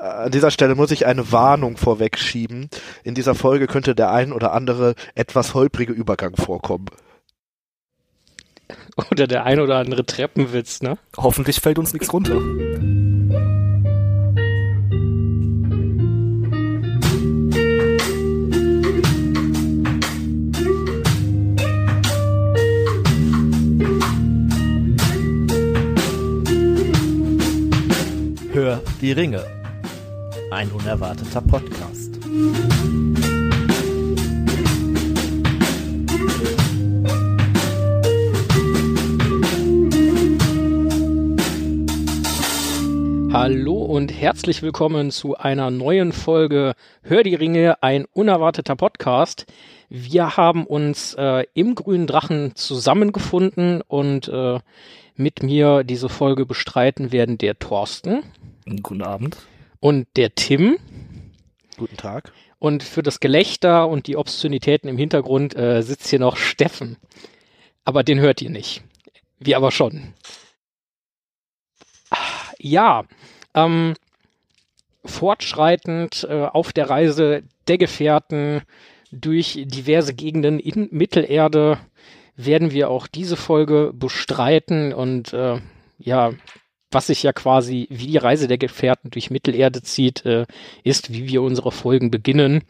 An dieser Stelle muss ich eine Warnung vorwegschieben. In dieser Folge könnte der ein oder andere etwas holprige Übergang vorkommen. Oder der ein oder andere Treppenwitz, ne? Hoffentlich fällt uns nichts runter. Hör die Ringe. Ein unerwarteter Podcast. Hallo und herzlich willkommen zu einer neuen Folge Hör die Ringe, ein unerwarteter Podcast. Wir haben uns äh, im Grünen Drachen zusammengefunden und äh, mit mir diese Folge bestreiten werden der Thorsten. Guten Abend. Und der Tim. Guten Tag. Und für das Gelächter und die Obszönitäten im Hintergrund äh, sitzt hier noch Steffen. Aber den hört ihr nicht. Wir aber schon. Ja, ähm, fortschreitend äh, auf der Reise der Gefährten durch diverse Gegenden in Mittelerde werden wir auch diese Folge bestreiten und äh, ja, was sich ja quasi wie die Reise der Gefährten durch Mittelerde zieht, äh, ist, wie wir unsere Folgen beginnen.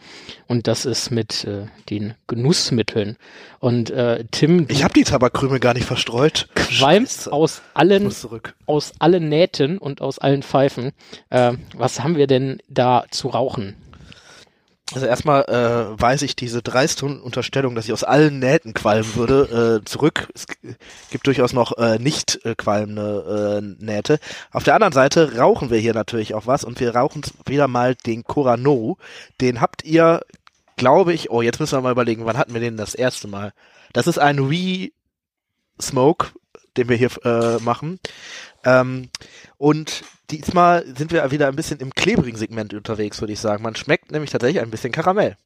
Und das ist mit äh, den Genussmitteln. Und äh, Tim, Ich habe die Tabakkrümel gar nicht verstreut. qualmst aus allen aus allen Nähten und aus allen Pfeifen. Äh, was haben wir denn da zu rauchen? Also erstmal äh, weise ich diese dreiste Unterstellung, dass ich aus allen Nähten qualmen würde, äh, zurück. Es gibt durchaus noch äh, nicht äh, qualmende äh, Nähte. Auf der anderen Seite rauchen wir hier natürlich auch was und wir rauchen wieder mal den Corano. Den habt ihr, glaube ich, oh, jetzt müssen wir mal überlegen, wann hatten wir den das erste Mal? Das ist ein Re-Smoke, den wir hier äh, machen. Ähm, und diesmal sind wir wieder ein bisschen im klebrigen Segment unterwegs, würde ich sagen. Man schmeckt nämlich tatsächlich ein bisschen Karamell.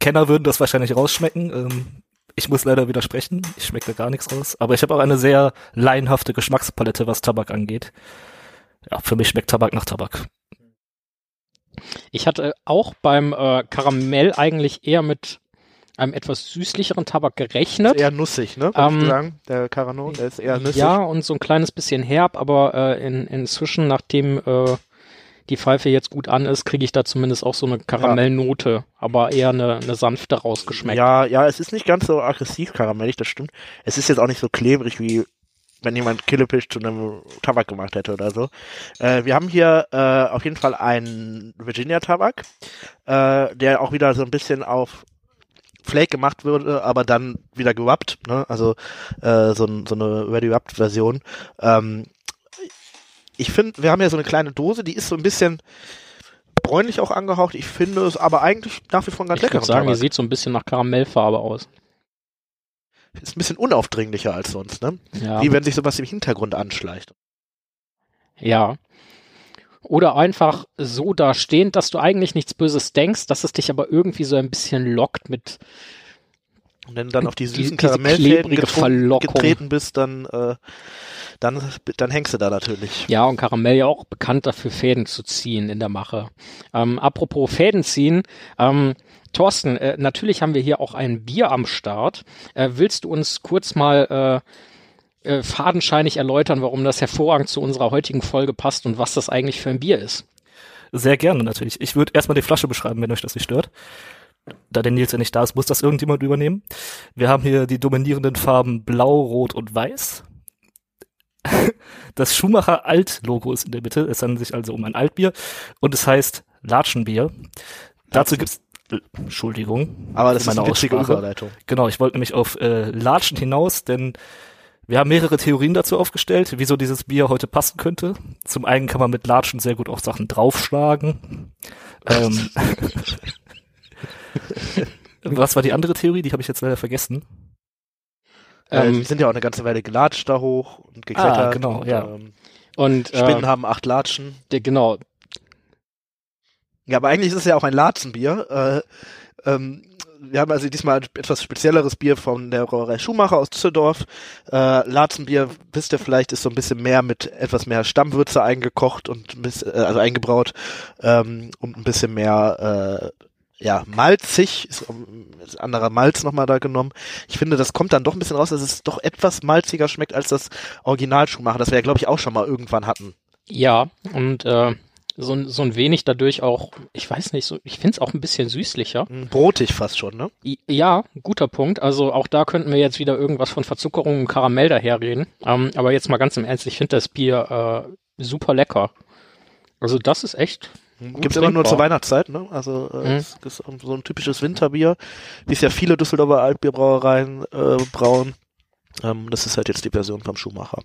Kenner würden das wahrscheinlich rausschmecken. Ähm, ich muss leider widersprechen. Ich schmecke da gar nichts raus. Aber ich habe auch eine sehr laienhafte Geschmackspalette, was Tabak angeht. Ja, für mich schmeckt Tabak nach Tabak. Ich hatte auch beim äh, Karamell eigentlich eher mit einem etwas süßlicheren Tabak gerechnet. Ist eher nussig, ne? Würdest Ähm, du sagen, der Carano, der ist eher nussig. Ja, und so ein kleines bisschen herb, aber äh, in, inzwischen, nachdem äh, die Pfeife jetzt gut an ist, kriege ich da zumindest auch so eine Karamellnote, aber eher eine, eine sanfte rausgeschmeckt. Ja, ja, es ist nicht ganz so aggressiv karamellig, das stimmt. Es ist jetzt auch nicht so klebrig wie wenn jemand Killepisch zu einem Tabak gemacht hätte oder so. Äh, wir haben hier äh, auf jeden Fall einen Virginia-Tabak, äh, der auch wieder so ein bisschen auf Flake gemacht wurde, aber dann wieder gewappt, ne? Also äh, so, so eine Ready-Wrapped-Version. Ähm, ich finde, wir haben ja so eine kleine Dose, die ist so ein bisschen bräunlich auch angehaucht. Ich finde es aber eigentlich nach wie vor ganz ich würde sagen, die Tabak. sieht so ein bisschen nach Karamellfarbe aus. Ist ein bisschen unaufdringlicher als sonst, ne? Ja. Wie wenn sich sowas im Hintergrund anschleicht. Ja. Oder einfach so da stehend, dass du eigentlich nichts Böses denkst, dass es dich aber irgendwie so ein bisschen lockt mit, Und wenn du dann auf die Die- süßen diese Karamellfäden getreten bist, dann, äh, dann, dann hängst du da natürlich. ja, und Karamell ja auch bekannt dafür, Fäden zu ziehen in der Mache. Ähm, apropos Fäden ziehen, ähm, Thorsten, äh, natürlich haben wir hier auch ein Bier am Start. Äh, willst du uns kurz mal äh, äh, fadenscheinig erläutern, warum das hervorragend zu unserer heutigen Folge passt und was das eigentlich für ein Bier ist? Sehr gerne natürlich. Ich würde erstmal die Flasche beschreiben, wenn euch das nicht stört. Da der Nils ja nicht da ist, muss das irgendjemand übernehmen. Wir haben hier die dominierenden Farben Blau, Rot und Weiß. Das Schumacher Alt-Logo ist in der Mitte. Es handelt sich also um ein Altbier und es heißt Latschenbier. Dazu gibt's äh, Entschuldigung. Aber das ist meine eine witzige Aussprache. Überleitung. Genau, ich wollte nämlich auf äh, Latschen hinaus, denn wir haben mehrere Theorien dazu aufgestellt, wieso dieses Bier heute passen könnte. Zum einen kann man mit Latschen sehr gut auf Sachen draufschlagen. Ähm, was war die andere Theorie? Die habe ich jetzt leider vergessen. äh, Ähm, die sind ja auch eine ganze Weile gelatscht da hoch und geklettert. Ah, genau, und, ja. Ähm, und Spinnen äh, haben acht Latschen. der, genau, Ja, aber eigentlich ist es ja auch ein Latzenbier. Äh, ähm, wir haben also diesmal etwas spezielleres Bier von der Brauerei Schumacher aus Düsseldorf. Äh, Latzenbier, wisst ihr vielleicht, ist so ein bisschen mehr mit etwas mehr Stammwürze eingekocht und äh, also eingebraut ähm, und ein bisschen mehr äh, ja, malzig, ist, ist anderer Malz nochmal da genommen. Ich finde, das kommt dann doch ein bisschen raus, dass es doch etwas malziger schmeckt als das Original Schumacher, das wir ja, glaube ich, auch schon mal irgendwann hatten. Ja, und äh, so, ein- so ein wenig dadurch auch, ich weiß nicht, so, ich finde es auch ein bisschen süßlicher. Mm, Brotig fast schon, ne? Ja, guter Punkt. Also auch da könnten wir jetzt wieder irgendwas von Verzuckerung und Karamell daherreden. Ähm, aber jetzt mal ganz im Ernst, ich finde das Bier äh, super lecker. Also das ist echt. gut Gibt's immer nur zur Weihnachtszeit, ne? Also äh, Mhm. es ist so ein typisches Winterbier, wie es ja viele Düsseldorfer Altbierbrauereien äh, brauen. Ähm, das ist halt jetzt die Version vom Schumacher.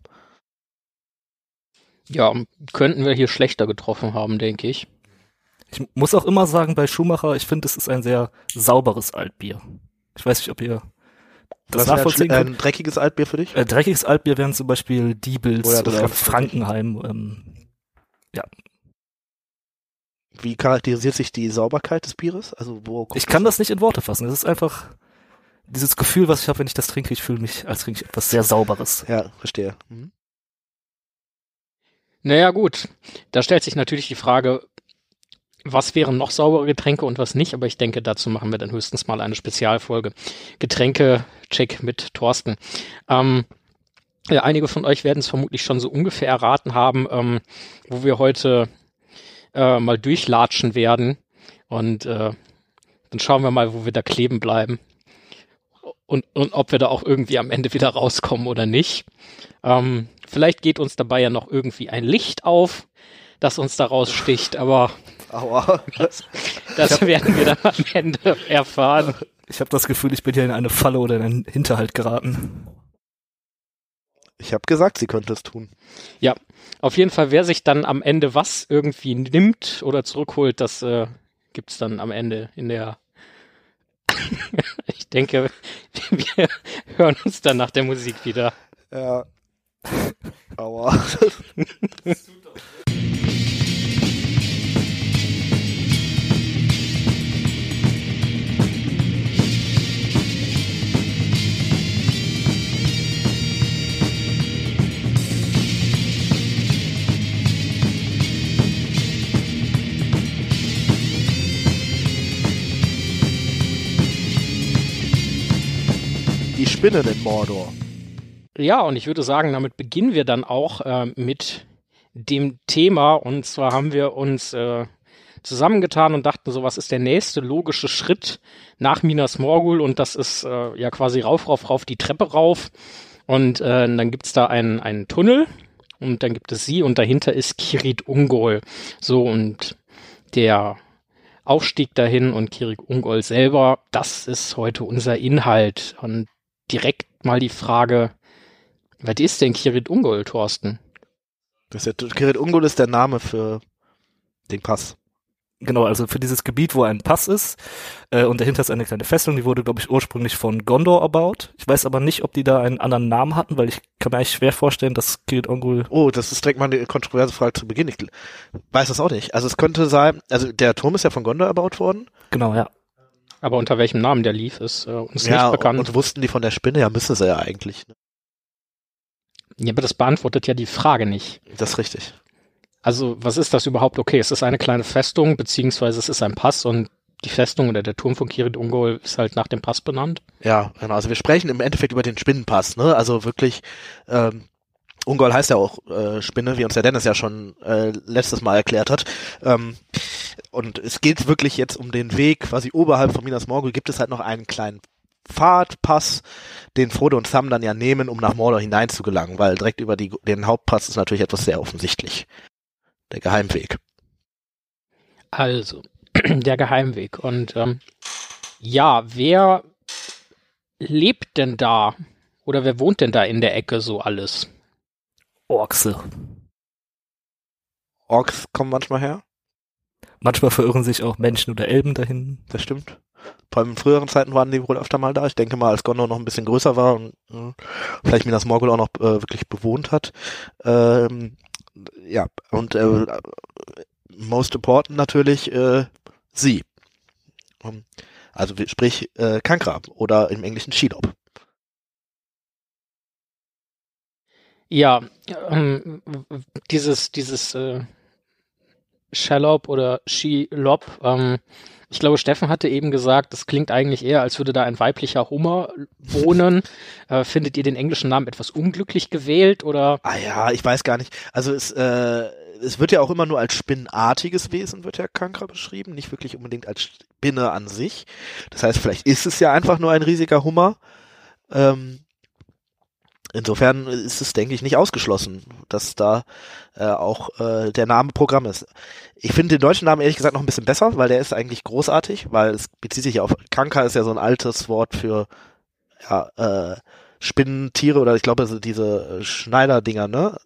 Ja, könnten wir hier schlechter getroffen haben, denke ich. Ich muss auch immer sagen, bei Schumacher, ich finde, es ist ein sehr sauberes Altbier. Ich weiß nicht, ob ihr das Was wäre ein, nachvollziehen schle- könnt. ein dreckiges Altbier für dich? Äh, dreckiges Altbier wären zum Beispiel Diebels Oh ja, oder Frankenheim. Ähm, Wie charakterisiert sich die Sauberkeit des Bieres? Also wo kommt ich kann das nicht in Worte fassen. Es ist einfach dieses Gefühl, was ich habe, wenn ich das trinke. Ich fühle mich, als trinke ich etwas sehr Sauberes. Ja, verstehe. Mhm. Naja, gut. Da stellt sich natürlich die Frage, was wären noch saubere Getränke und was nicht, aber ich denke, dazu machen wir dann höchstens mal eine Spezialfolge. Getränke-Check mit Thorsten. Ähm, ja, einige von euch werden es vermutlich schon so ungefähr erraten haben, ähm, wo wir heute äh, mal durchlatschen werden. Und äh, dann schauen wir mal, wo wir da kleben bleiben. Und, und ob wir da auch irgendwie am Ende wieder rauskommen oder nicht. Ähm, vielleicht geht uns dabei ja noch irgendwie ein Licht auf, das uns da raussticht, aber Aua. Das, das werden wir dann am Ende erfahren. Ich habe das Gefühl, ich bin hier in eine Falle oder in einen Hinterhalt geraten. ich habe gesagt, sie könnte es tun. Auf jeden Fall, wer sich dann am Ende was irgendwie nimmt oder zurückholt, das äh, gibt's dann am Ende in der. ich denke, wir hören uns dann nach der Musik wieder. Ja. Aua. Die Spinnen in Mordor. Ja, und ich würde sagen, damit beginnen wir dann auch äh, mit dem Thema. Und zwar haben wir uns äh, zusammengetan und dachten so, was ist der nächste logische Schritt nach Minas Morgul? Und das ist äh, ja quasi rauf, rauf, rauf die Treppe rauf. Und äh, dann gibt's da einen, einen Tunnel und dann gibt es sie und dahinter ist Kirit Ungol. So, und der Aufstieg dahin und Kirit Ungol selber, das ist heute unser Inhalt. Und direkt mal die Frage, was ist denn Kirit Ungol, Thorsten? Das ist ja, Kirit Ungol ist der Name für den Pass. Genau, also für dieses Gebiet, wo ein Pass ist äh, und dahinter ist eine kleine Festung, die wurde, glaube ich, ursprünglich von Gondor erbaut. Ich weiß aber nicht, ob die da einen anderen Namen hatten, weil ich kann mir eigentlich schwer vorstellen, dass Kirit Ongul Oh, das ist direkt mal eine kontroverse Frage zu Beginn. Ich weiß das auch nicht. Also es könnte sein, also der Turm ist ja von Gondor erbaut worden. Genau, ja. Aber unter welchem Namen der lief, ist äh, uns ja, nicht bekannt. und wussten die von der Spinne? Ja, müssen sie ja eigentlich. Ne? Ja, aber das beantwortet ja die Frage nicht. Das ist richtig. Also, was ist das überhaupt? Okay, es ist eine kleine Festung, beziehungsweise es ist ein Pass und die Festung oder der Turm von Kirit Ungol ist halt nach dem Pass benannt. Ja, genau. Also wir sprechen im Endeffekt über den Spinnenpass, ne? Also wirklich, ähm, Ungol heißt ja auch äh, Spinne, wie uns der Dennis ja schon äh, letztes Mal erklärt hat. Ähm, und es geht wirklich jetzt um den Weg, quasi oberhalb von Minas Morgul gibt es halt noch einen kleinen Pfadpass, den Frodo und Sam dann ja nehmen, um nach Mordor hineinzugelangen, weil direkt über die, den Hauptpass ist natürlich etwas sehr offensichtlich. Der Geheimweg. Also, der Geheimweg. Und ähm, ja, wer lebt denn da? Oder wer wohnt denn da in der Ecke so alles? Orkse. Orks kommen manchmal her, Manchmal verirren sich auch Menschen oder Elben dahin. das stimmt. In früheren Zeiten waren die wohl öfter mal da. Ich denke mal, als Gondor noch ein bisschen größer war und äh, vielleicht Minas Morgul auch noch äh, wirklich bewohnt hat. Ähm, ja, und äh, most important natürlich äh, sie. Um, Also sprich äh, Kankra oder im Englischen Shelob. Ja, ähm, dieses, dieses äh, Shallop oder Shelob, ähm, ich glaube, Steffen hatte eben gesagt, das klingt eigentlich eher, als würde da ein weiblicher Hummer wohnen. äh, findet ihr den englischen Namen etwas unglücklich gewählt oder? Ah ja, ich weiß gar nicht. Also es, äh, es wird ja auch immer nur als spinnartiges Wesen, wird ja Kankra beschrieben, nicht wirklich unbedingt als Spinne an sich. Das heißt, vielleicht ist es ja einfach nur ein riesiger Hummer. Ähm, insofern ist es, denke ich, nicht ausgeschlossen, dass da äh, auch äh, der Name Programm ist. Ich finde den deutschen Namen ehrlich gesagt noch ein bisschen besser, weil der ist eigentlich großartig, weil es bezieht sich auf Kanka ist ja so ein altes Wort für ja, äh, Spinnentiere oder ich glaube diese äh, Schneiderdinger, ne?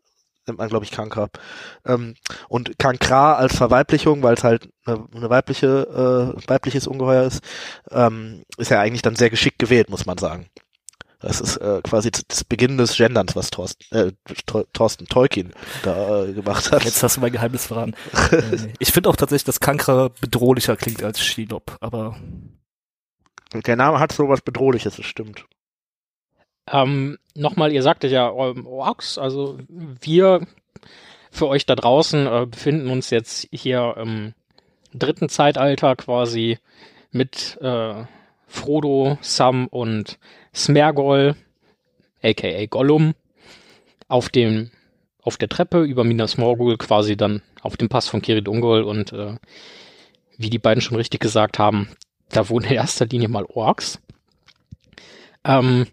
Nennt man, glaube ich, Kanka. Ähm, und Kankra als Verweiblichung, weil es halt eine, eine weibliche, äh, weibliches Ungeheuer ist, ähm, ist ja eigentlich dann sehr geschickt gewählt, muss man sagen. Das ist äh, quasi das Beginn des Genderns, was Thorsten, äh, Thorsten Tolkien da äh, gemacht hat. Jetzt hast du mein Geheimnis verraten. Äh, ich finde auch tatsächlich, dass Kankra bedrohlicher klingt als Shelob, aber Der Name hat sowas Bedrohliches, das stimmt. Ähm, Nochmal, ihr sagtet ja ähm, Orks, also wir für euch da draußen äh, befinden uns jetzt hier im dritten Zeitalter quasi mit äh, Frodo, Sam und Smergol, aka Gollum, auf dem auf der Treppe über Minas Morgul quasi dann auf dem Pass von Kirit Ungol und äh, wie die beiden schon richtig gesagt haben, da wohnen in erster Linie mal Orks. Ähm,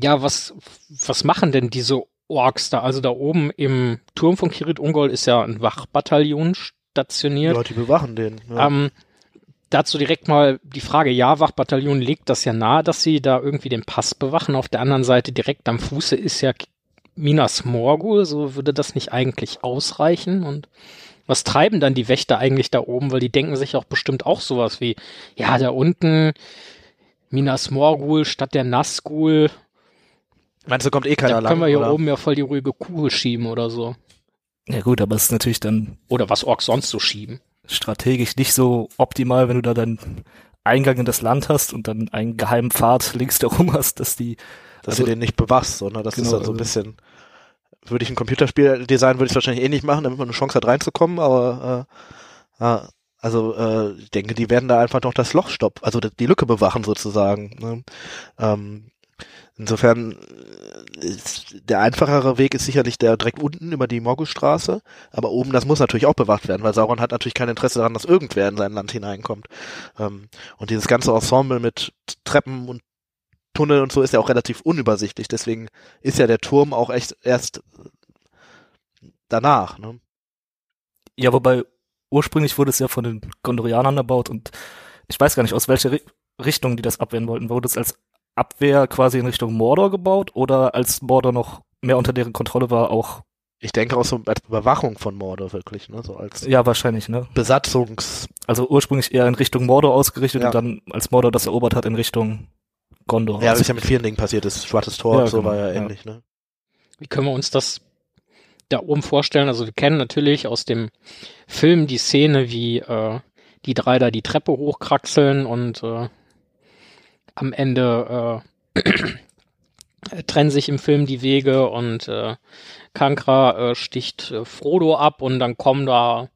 ja, was, was machen denn diese Orks da? Also da oben im Turm von Kirit Ungol ist ja ein Wachbataillon Die stationiert. Leute die bewachen den. Ja. Ähm, dazu direkt mal die Frage, ja, Wachbataillon legt das ja nahe, dass sie da irgendwie den Pass bewachen. Auf der anderen Seite direkt am Fuße ist ja Minas Morgul, so würde das nicht eigentlich ausreichen und was treiben dann die Wächter eigentlich da oben? Weil die denken sich auch bestimmt auch sowas wie, ja, da unten Minas Morgul statt der Nazgul, Meinst du, kommt eh keiner da lang? können wir hier oder? oben ja voll die ruhige Kugel schieben oder so. ja gut, aber es ist natürlich dann Oder was Orks sonst so schieben. Strategisch nicht so optimal, wenn du da dann Eingang in das Land hast und dann einen geheimen Pfad links darum hast, dass die dass Also- du den nicht bewachst, sondern das ist Genau, dann so ein also- bisschen, würde ich ein Computerspiel designen, würde ich es wahrscheinlich eh nicht machen, damit man eine Chance hat reinzukommen, aber äh, also äh, ich denke, die werden da einfach noch das Loch stoppen, also die Lücke bewachen sozusagen. Ne? Ähm, insofern der einfachere Weg ist sicherlich der direkt unten über die Morgulstraße, aber oben, das muss natürlich auch bewacht werden, weil Sauron hat natürlich kein Interesse daran, dass irgendwer in sein Land hineinkommt. Ähm, und dieses ganze Ensemble mit Treppen und Tunnel und so ist ja auch relativ unübersichtlich. Deswegen ist ja der Turm auch echt erst danach. Ne? Ja, wobei ursprünglich wurde es ja von den Gondorianern erbaut und ich weiß gar nicht, aus welcher Ri Richtung die das abwehren wollten. Wurde es als Abwehr quasi in Richtung Mordor gebaut oder als Mordor noch mehr unter deren Kontrolle war, auch, Ich denke auch so als Überwachung von Mordor wirklich, ne? so als ja, wahrscheinlich, ne? Besatzungs. Also ursprünglich eher in Richtung Mordor ausgerichtet Ja. und dann, als Mordor das erobert hat, in Richtung Gondor. Ja, das Also- ist ja mit vielen Dingen passiert. Das Schwarzes Tor Ja, und so genau, war ja ja. ähnlich. Ne? Wie können wir uns das da oben vorstellen? Also wir kennen natürlich aus dem Film die Szene, wie äh, die drei da die Treppe hochkraxeln und äh, am Ende äh, trennen sich im Film die Wege und äh, Kankra äh, sticht äh, Frodo ab und dann kommen da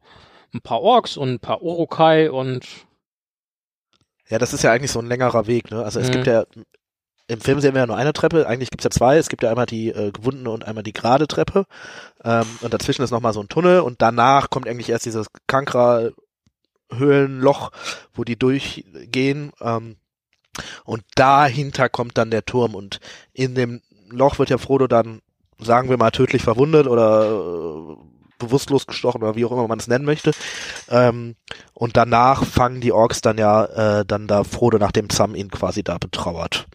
ein paar Orks und ein paar Urukai und Ja, das ist ja eigentlich so ein längerer Weg. Ne? Also es Mhm. gibt ja im Film sehen wir ja nur eine Treppe. Eigentlich gibt's ja zwei. Es gibt ja einmal die äh, gewundene und einmal die gerade Treppe. Ähm, und dazwischen ist nochmal so ein Tunnel und danach kommt eigentlich erst dieses Kankra Höhlenloch, wo die durchgehen. Ähm, und dahinter kommt dann der Turm und in dem Loch wird ja Frodo dann, sagen wir mal, tödlich verwundet oder äh, bewusstlos gestochen oder wie auch immer man es nennen möchte. Ähm, und danach fangen die Orks dann ja äh, dann da Frodo, nachdem Sam ihn quasi da betrauert.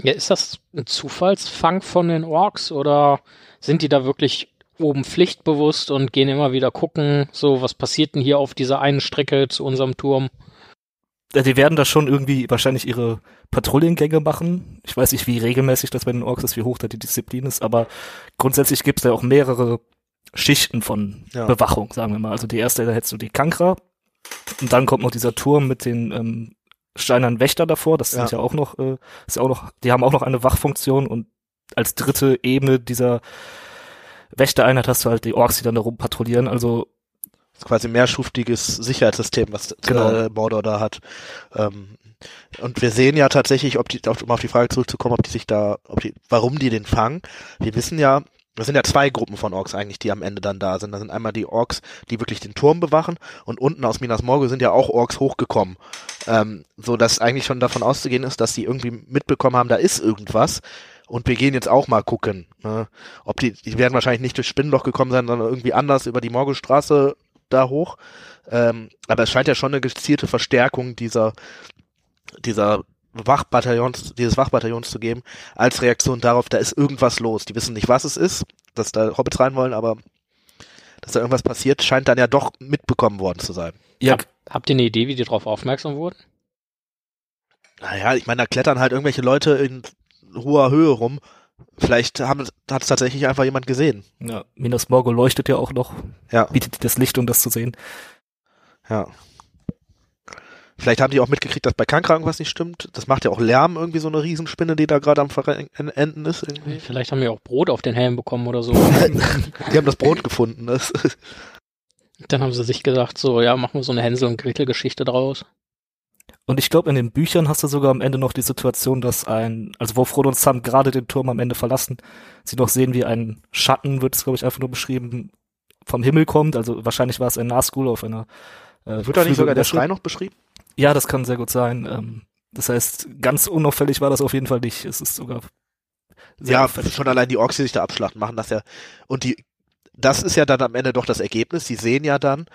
Ja, ist das ein Zufallsfang von den Orks oder sind die da wirklich oben pflichtbewusst und gehen immer wieder gucken, so was passiert denn hier auf dieser einen Strecke zu unserem Turm? Ja, die werden da schon irgendwie wahrscheinlich ihre Patrouillengänge machen. Ich weiß nicht, wie regelmäßig das bei den Orks ist, wie hoch da die Disziplin ist, aber grundsätzlich gibt es da auch mehrere Schichten von Ja. Bewachung, sagen wir mal. Also die erste, da hättest du die Kankra und dann kommt noch dieser Turm mit den ähm, steinernen Wächter davor, das sind Ja. ja auch noch, äh, ist ja auch noch, die haben auch noch eine Wachfunktion und als dritte Ebene dieser Wächtereinheit hast du halt die Orks, die dann da rumpatrouillieren, also quasi mehrschuftiges Sicherheitssystem, was Genau. äh, Mordor da hat. Ähm, und wir sehen ja tatsächlich, ob die, um auf die Frage zurückzukommen, ob die sich da, ob die, warum die den fangen. Wir wissen ja, das sind ja zwei Gruppen von Orks eigentlich, die am Ende dann da sind. Da sind einmal die Orks, die wirklich den Turm bewachen und unten aus Minas Morgul sind ja auch Orks hochgekommen. Ähm, so dass eigentlich schon davon auszugehen ist, dass die irgendwie mitbekommen haben, da ist irgendwas. Und wir gehen jetzt auch mal gucken. Ne? Ob die, die werden wahrscheinlich nicht durch Spinnenloch gekommen sein, sondern irgendwie anders über die Morgulstraße da hoch. Ähm, aber es scheint ja schon eine gezielte Verstärkung dieser, dieser Wachbataillons, dieses Wachbataillons zu geben, als Reaktion darauf, da ist irgendwas los. Die wissen nicht, was es ist, dass da Hobbits rein wollen, aber dass da irgendwas passiert, scheint dann ja doch mitbekommen worden zu sein. ja, Hab, habt ihr eine Idee, wie die darauf aufmerksam wurden? Naja, ich meine, da klettern halt irgendwelche Leute in hoher Höhe rum. Vielleicht haben, hat es tatsächlich einfach jemand gesehen. ja, Minas Morgul leuchtet ja auch noch, Ja, bietet das Licht, um das zu sehen. ja. Vielleicht haben die auch mitgekriegt, dass bei Kankra irgendwas nicht stimmt. Das macht ja auch Lärm, irgendwie so eine Riesenspinne, die da gerade am Verenden ist. Irgendwie. Vielleicht haben wir auch Brot auf den Helm bekommen oder so. Die haben das Brot gefunden. Das, Dann haben sie sich gesagt, so, ja, machen wir so eine Hänsel- und Gretel-Geschichte draus. Und ich glaube, in den Büchern hast du sogar am Ende noch die Situation, dass ein, also wo Frodo und Sam gerade den Turm am Ende verlassen, sie noch sehen, wie ein Schatten, wird es glaube ich einfach nur beschrieben, vom Himmel kommt. Also wahrscheinlich war es ein Nazgul auf einer. Äh, wird da nicht sogar der. Schrei noch beschrieben? Ja, das kann sehr gut sein. Ähm, das heißt, ganz unauffällig war das auf jeden Fall nicht. Es ist sogar sehr Ja, auffällig. schon allein die Orks, die sich da abschlachten, machen das ja. Und die, das ist ja dann am Ende doch das Ergebnis. Die sehen ja dann,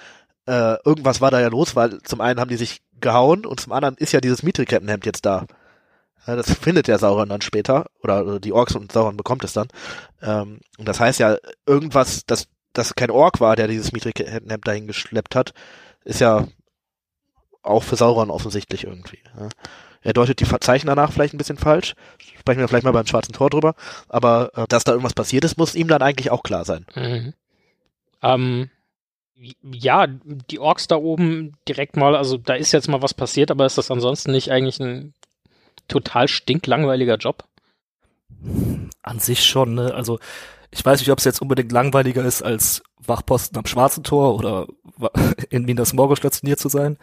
äh, irgendwas war da ja los, weil zum einen haben die sich gehauen und zum anderen ist ja dieses Mithril-Kettenhemd jetzt da. Das findet der Sauron dann später, oder, die Orks und Sauron bekommt es dann. Ähm, und das heißt ja, irgendwas, dass das kein Ork war, der dieses Mithril-Kettenhemd dahin geschleppt hat, ist ja auch für Sauron offensichtlich irgendwie. Er deutet die Zeichen danach vielleicht ein bisschen falsch. Sprechen wir vielleicht mal beim Schwarzen Tor drüber. Aber äh, dass da irgendwas passiert ist, muss ihm dann eigentlich auch klar sein. Mhm. Ähm, ja, die Orks da oben direkt mal, also da ist jetzt mal was passiert, aber ist das ansonsten nicht eigentlich ein total stinklangweiliger Job? An sich schon, ne? Also ich weiß nicht, ob es jetzt unbedingt langweiliger ist, als Wachposten am Schwarzen Tor oder in Minas Morgul stationiert zu sein.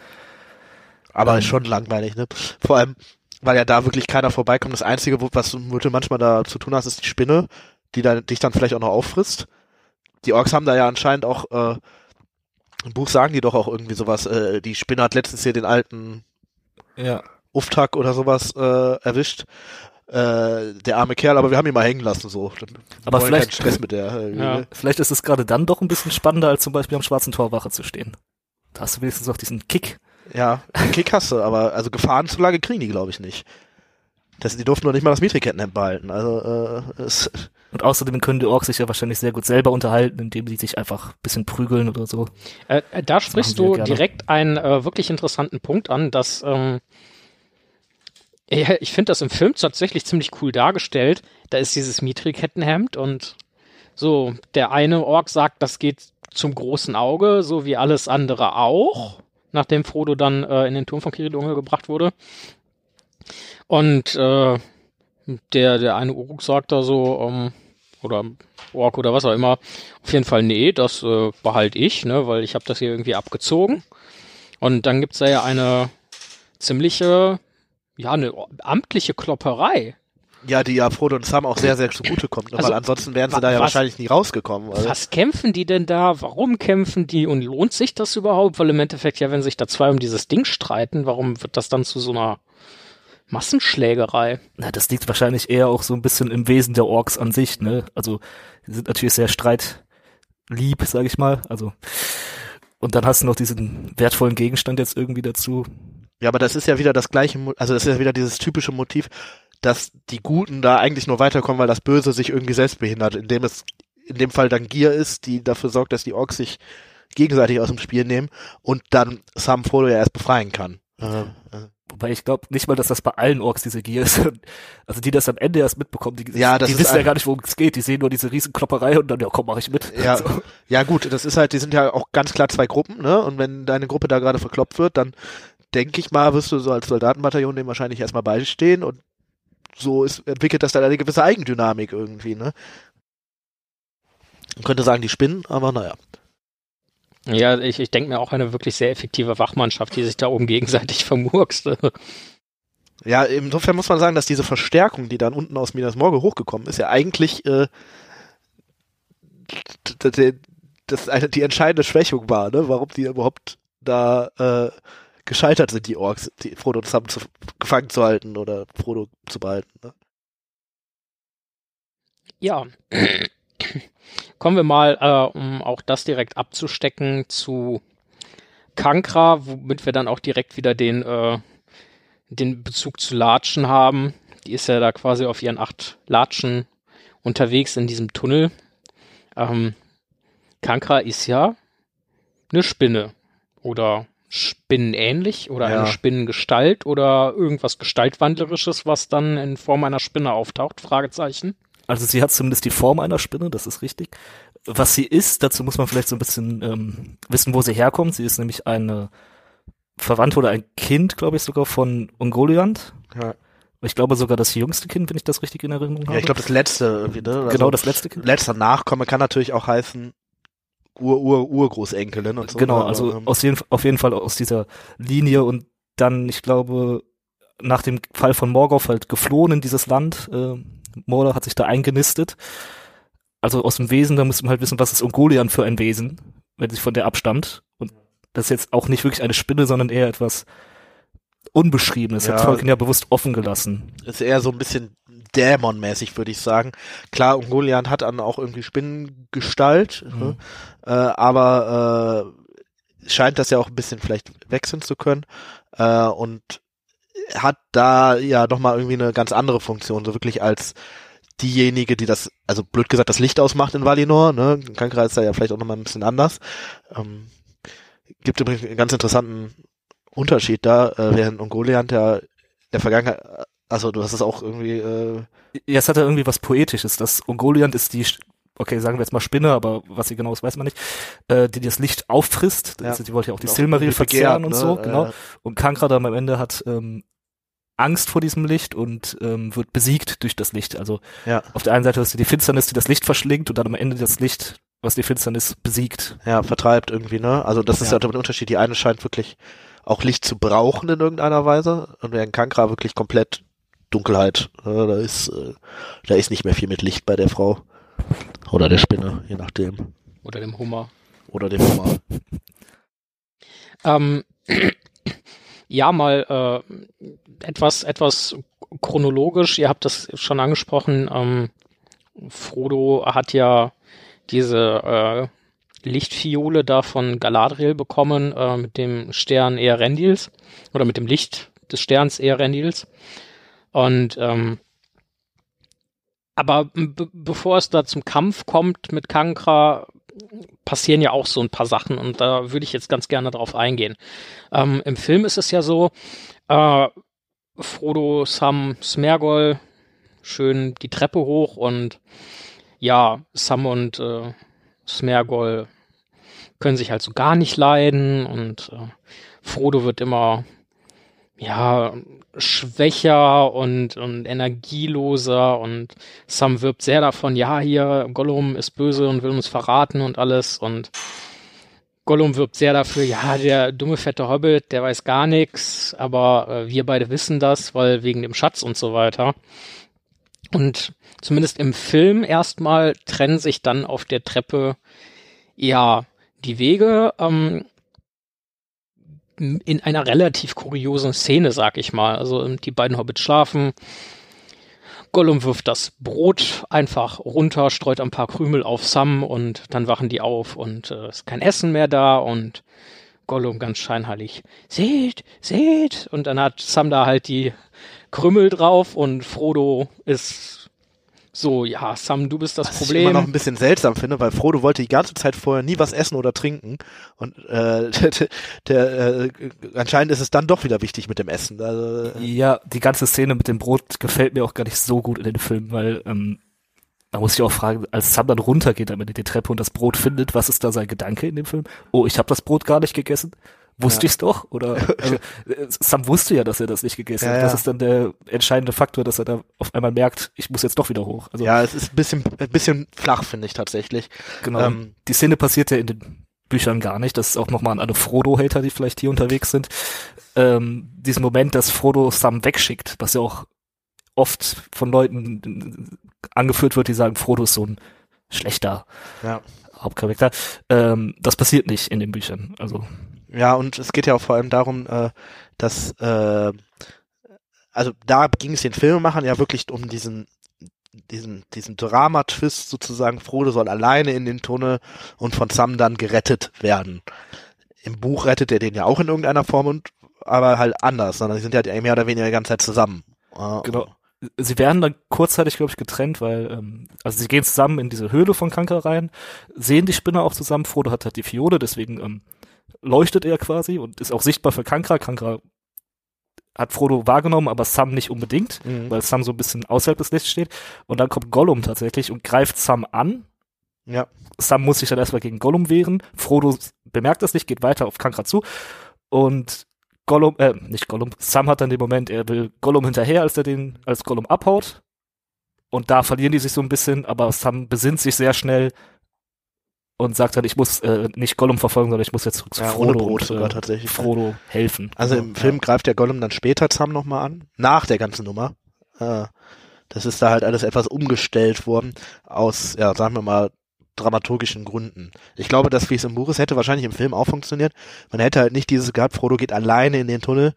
Aber Ähm. ist schon langweilig, ne? Vor allem, weil ja da wirklich keiner vorbeikommt. Das Einzige, was du manchmal da zu tun hast, ist die Spinne, die da, dich dann vielleicht auch noch auffrisst. Die Orks haben da ja anscheinend auch, äh, im Buch sagen die doch auch irgendwie sowas, äh, die Spinne hat letztens hier den alten Ja. Uftak oder sowas äh, erwischt. Äh, der arme Kerl, aber wir haben ihn mal hängen lassen, so. Wir Aber vielleicht- keinen Stress mit der. Äh, Ja. Vielleicht ist es gerade dann doch ein bisschen spannender, als zum Beispiel am Schwarzen Tor Wache zu stehen. Da hast du wenigstens auch diesen Kick. Ja, den Kick hast du, aber also Gefahrenzulage kriegen die, glaube ich, nicht. Das, die durften noch nicht mal das Mitrikettenhemd behalten. Also äh, es, Und außerdem können die Orks sich ja wahrscheinlich sehr gut selber unterhalten, indem sie sich einfach ein bisschen prügeln oder so. Äh, äh, da sprichst du gerne. direkt einen äh, wirklich interessanten Punkt an, dass ähm, ja, ich finde das im Film tatsächlich ziemlich cool dargestellt. Da ist dieses Mithril-Kettenhemd und so, der eine Ork sagt, das geht zum großen Auge, so wie alles andere auch, nachdem Frodo dann äh, in den Turm von Kiridongel gebracht wurde. Und äh, der, der eine Uruk sagt da so, ähm, oder Ork oder was auch immer, auf jeden Fall, nee, das äh, behalte ich, ne, weil ich habe das hier irgendwie abgezogen. Und dann gibt's da ja eine ziemliche, ja, eine amtliche Klopperei. ja, die ja Frodo und Sam auch sehr, sehr zugute kommt, ne? Also, weil ansonsten wären sie da ja was- wahrscheinlich nie rausgekommen. Also, Was kämpfen die denn da? Warum kämpfen die? Und lohnt sich das überhaupt? Weil im Endeffekt ja, wenn sich da zwei um dieses Ding streiten, warum wird das dann zu so einer Massenschlägerei? Na, das liegt wahrscheinlich eher auch so ein bisschen im Wesen der Orks an sich, ne? Also, die sind natürlich sehr streitlieb, sag ich mal. Also, und dann hast du noch diesen wertvollen Gegenstand jetzt irgendwie dazu. ja, aber das ist ja wieder das gleiche, also das ist ja wieder dieses typische Motiv, dass die Guten da eigentlich nur weiterkommen, weil das Böse sich irgendwie selbst behindert, indem es in dem Fall dann Gier ist, die dafür sorgt, dass die Orks sich gegenseitig aus dem Spiel nehmen und dann Sam Frodo ja erst befreien kann. Äh, äh. Wobei ich glaube nicht mal, dass das bei allen Orks diese Gier ist. Also die das am Ende erst mitbekommen, die, Ja, die wissen ja gar nicht, worum es geht. Die sehen nur diese riesen Klopperei und dann, ja komm, mach ich mit. Ja, So. ja gut, das ist halt, die sind ja auch ganz klar zwei Gruppen, ne? Und wenn deine Gruppe da gerade verkloppt wird, dann denke ich mal, wirst du so als Soldatenbataillon dem wahrscheinlich erstmal beistehen und so ist, entwickelt das dann eine gewisse Eigendynamik irgendwie, ne? Man könnte sagen, die spinnen, aber naja. Ja, ich, ich denke mir auch eine wirklich sehr effektive Wachmannschaft, die sich da oben gegenseitig vermurkst. Ja, insofern muss man sagen, dass diese Verstärkung, die dann unten aus Minas Morgul hochgekommen ist, ja eigentlich äh, das eine, die entscheidende Schwächung war, ne? warum die überhaupt da äh, gescheitert sind, die Orks, die Frodo zusammen zu, gefangen zu halten oder Frodo zu behalten. Ne? Ja. Kommen wir mal, äh, um auch das direkt abzustecken, zu Kankra, womit wir dann auch direkt wieder den, äh, den Bezug zu Latschen haben. Die ist ja da quasi auf ihren acht Latschen unterwegs in diesem Tunnel. Ähm, Kankra ist ja eine Spinne oder spinnenähnlich oder Ja. eine Spinnengestalt oder irgendwas Gestaltwandlerisches, was dann in Form einer Spinne auftaucht? Fragezeichen. Also sie hat zumindest die Form einer Spinne, das ist richtig. Was sie ist, dazu muss man vielleicht so ein bisschen ähm, wissen, wo sie herkommt. Sie ist nämlich eine Verwandte oder ein Kind, glaube ich, sogar von Ungoliant. Ja. Ich glaube sogar das jüngste Kind, wenn ich das richtig in Erinnerung habe. Ja, ich glaube, das letzte ne? Also, genau das letzte Kind. letzter Nachkomme kann natürlich auch heißen Ur, Ur, Urgroßenkelin und so. Genau, aber, also ähm, aus jeden, auf jeden Fall aus dieser Linie und dann, ich glaube, nach dem Fall von Morgoth halt geflohen in dieses Land. Äh, Mordor hat sich da eingenistet. Also aus dem Wesen, da müsste man halt wissen, was ist Ungoliant für ein Wesen, wenn sich von der abstammt. Und das ist jetzt auch nicht wirklich eine Spinne, sondern eher etwas Unbeschriebenes. Ja. Hat Tolkien ja bewusst offen gelassen. ist eher so ein bisschen Dämonmäßig, würde ich sagen. Klar, Ungoliant hat dann auch irgendwie Spinnengestalt, Mhm. ne? äh, aber äh, scheint das ja auch ein bisschen vielleicht wechseln zu können äh, und hat da ja nochmal irgendwie eine ganz andere Funktion, so wirklich als diejenige, die das, also blöd gesagt, das Licht ausmacht in Valinor, ne? Kankra ist da ja vielleicht auch nochmal ein bisschen anders. Ähm, gibt übrigens einen ganz interessanten Unterschied da, äh, während Ungoliant ja in der Vergangenheit, also du hast es auch irgendwie, äh, Ja, es hat ja irgendwie was Poetisches. Das Ungoliant ist die, okay, sagen wir jetzt mal Spinne, aber was sie genau ist, weiß man nicht, äh, die das Licht auffrisst. Ja. Also die wollte ja auch die Silmaril verzehren und ne? so, genau. Und Kankra dann am Ende hat ähm, Angst vor diesem Licht und ähm, wird besiegt durch das Licht. Also ja, auf der einen Seite hast du die Finsternis, die das Licht verschlingt und dann am Ende das Licht, was die Finsternis besiegt. ja, vertreibt irgendwie, ne? Also das ist Ja. ja der Unterschied. Die eine scheint wirklich auch Licht zu brauchen in irgendeiner Weise und während Kankra wirklich komplett Dunkelheit. Ne? Da ist, äh, da ist nicht mehr viel mit Licht bei der Frau. Oder der Spinne, je nachdem. Oder dem Hummer. Oder dem Hummer. Ähm, ja, mal äh, etwas, etwas chronologisch. Ihr habt das schon angesprochen. Ähm, Frodo hat ja diese äh, Lichtfiole da von Galadriel bekommen äh, mit dem Stern Earendils oder mit dem Licht des Sterns Earendils. Und ähm, aber be bevor es da zum Kampf kommt mit Kankra, passieren ja auch so ein paar Sachen und da würde ich jetzt ganz gerne drauf eingehen. Ähm, Im Film ist es ja so, äh, Frodo, Sam, Smergol schön die Treppe hoch und ja, Sam und äh, Smergol können sich halt so gar nicht leiden und äh, Frodo wird immer ja schwächer und, und energieloser und Sam wirbt sehr davon, ja, hier, Gollum ist böse und will uns verraten und alles und Gollum wirbt sehr dafür, ja, der dumme fette Hobbit, der weiß gar nichts, aber äh, wir beide wissen das, weil wegen dem Schatz und so weiter. Und zumindest im Film erstmal trennen sich dann auf der Treppe ja die Wege. Ähm, in einer relativ kuriosen Szene, sag ich mal. Also die beiden Hobbits schlafen. Gollum wirft das Brot einfach runter, streut ein paar Krümel auf Sam und dann wachen die auf und äh, ist kein Essen mehr da und Gollum ganz scheinheilig, seht, seht. Und dann hat Sam da halt die Krümel drauf und Frodo ist so, ja, Sam, du bist das Was ich immer noch Problem. ein bisschen seltsam finde, weil Frodo wollte die ganze Zeit vorher nie was essen oder trinken und äh, der, der äh, anscheinend ist es dann doch wieder wichtig mit dem Essen. Also, äh, Ja, die ganze Szene mit dem Brot gefällt mir auch gar nicht so gut in den Film, weil ähm, da muss ich auch fragen, als Sam dann runtergeht am Ende die Treppe und das Brot findet, was ist da sein Gedanke in dem Film? Oh, ich habe das Brot gar nicht gegessen. Wusste Ja. ich's doch? Oder also, äh, Sam wusste ja, dass er das nicht gegessen Ja, hat. ja. Das ist dann der entscheidende Faktor, dass er da auf einmal merkt, ich muss jetzt doch wieder hoch. Also Ja, es ist ein bisschen, ein bisschen flach, finde ich tatsächlich. genau. ähm, die Szene passiert ja in den Büchern gar nicht. Das ist auch nochmal an alle Frodo-Hater, die vielleicht hier unterwegs sind. Ähm, diesen Moment, dass Frodo Sam wegschickt, was ja auch oft von Leuten angeführt wird, die sagen, Frodo ist so ein schlechter Ja. Hauptcharakter. Ähm, das passiert nicht in den Büchern. Also Ja, und es geht ja auch vor allem darum, äh, dass, äh, also da ging es den Filmemachern ja wirklich um diesen, diesen, diesen Drama-Twist sozusagen. Frodo soll alleine in den Tunnel und von Sam dann gerettet werden. Im Buch rettet er den ja auch in irgendeiner Form und, aber halt anders, sondern sie sind ja mehr oder weniger die ganze Zeit zusammen. Genau. Sie werden dann kurzzeitig, glaube ich, getrennt, weil, ähm, also sie gehen zusammen in diese Höhle von Kanker rein, sehen die Spinne auch zusammen. Frodo hat halt die Fiole, deswegen ähm, leuchtet er quasi und ist auch sichtbar für Kankra. Kankra hat Frodo wahrgenommen, aber Sam nicht unbedingt, Mhm. weil Sam so ein bisschen außerhalb des Lichts steht. Und dann kommt Gollum tatsächlich und greift Sam an. Ja. Sam muss sich dann erstmal gegen Gollum wehren. Frodo bemerkt das nicht, geht weiter auf Kankra zu. Und Gollum, äh, nicht Gollum, Sam hat dann den Moment, er will Gollum hinterher, als er den, als Gollum abhaut. Und da verlieren die sich so ein bisschen, aber Sam besinnt sich sehr schnell und sagt dann, ich muss äh, nicht Gollum verfolgen, sondern ich muss jetzt zurück zu Ja, Frodo Brot und, sogar äh, tatsächlich. Frodo helfen. Also Ja. im Film greift der Gollum dann später Sam nochmal an, nach der ganzen Nummer. Äh, das ist da halt alles etwas umgestellt worden, aus, ja, sagen wir mal, dramaturgischen Gründen. Ich glaube, das, wie es im Buch ist, hätte wahrscheinlich im Film auch funktioniert. Man hätte halt nicht dieses gehabt, Frodo geht alleine in den Tunnel.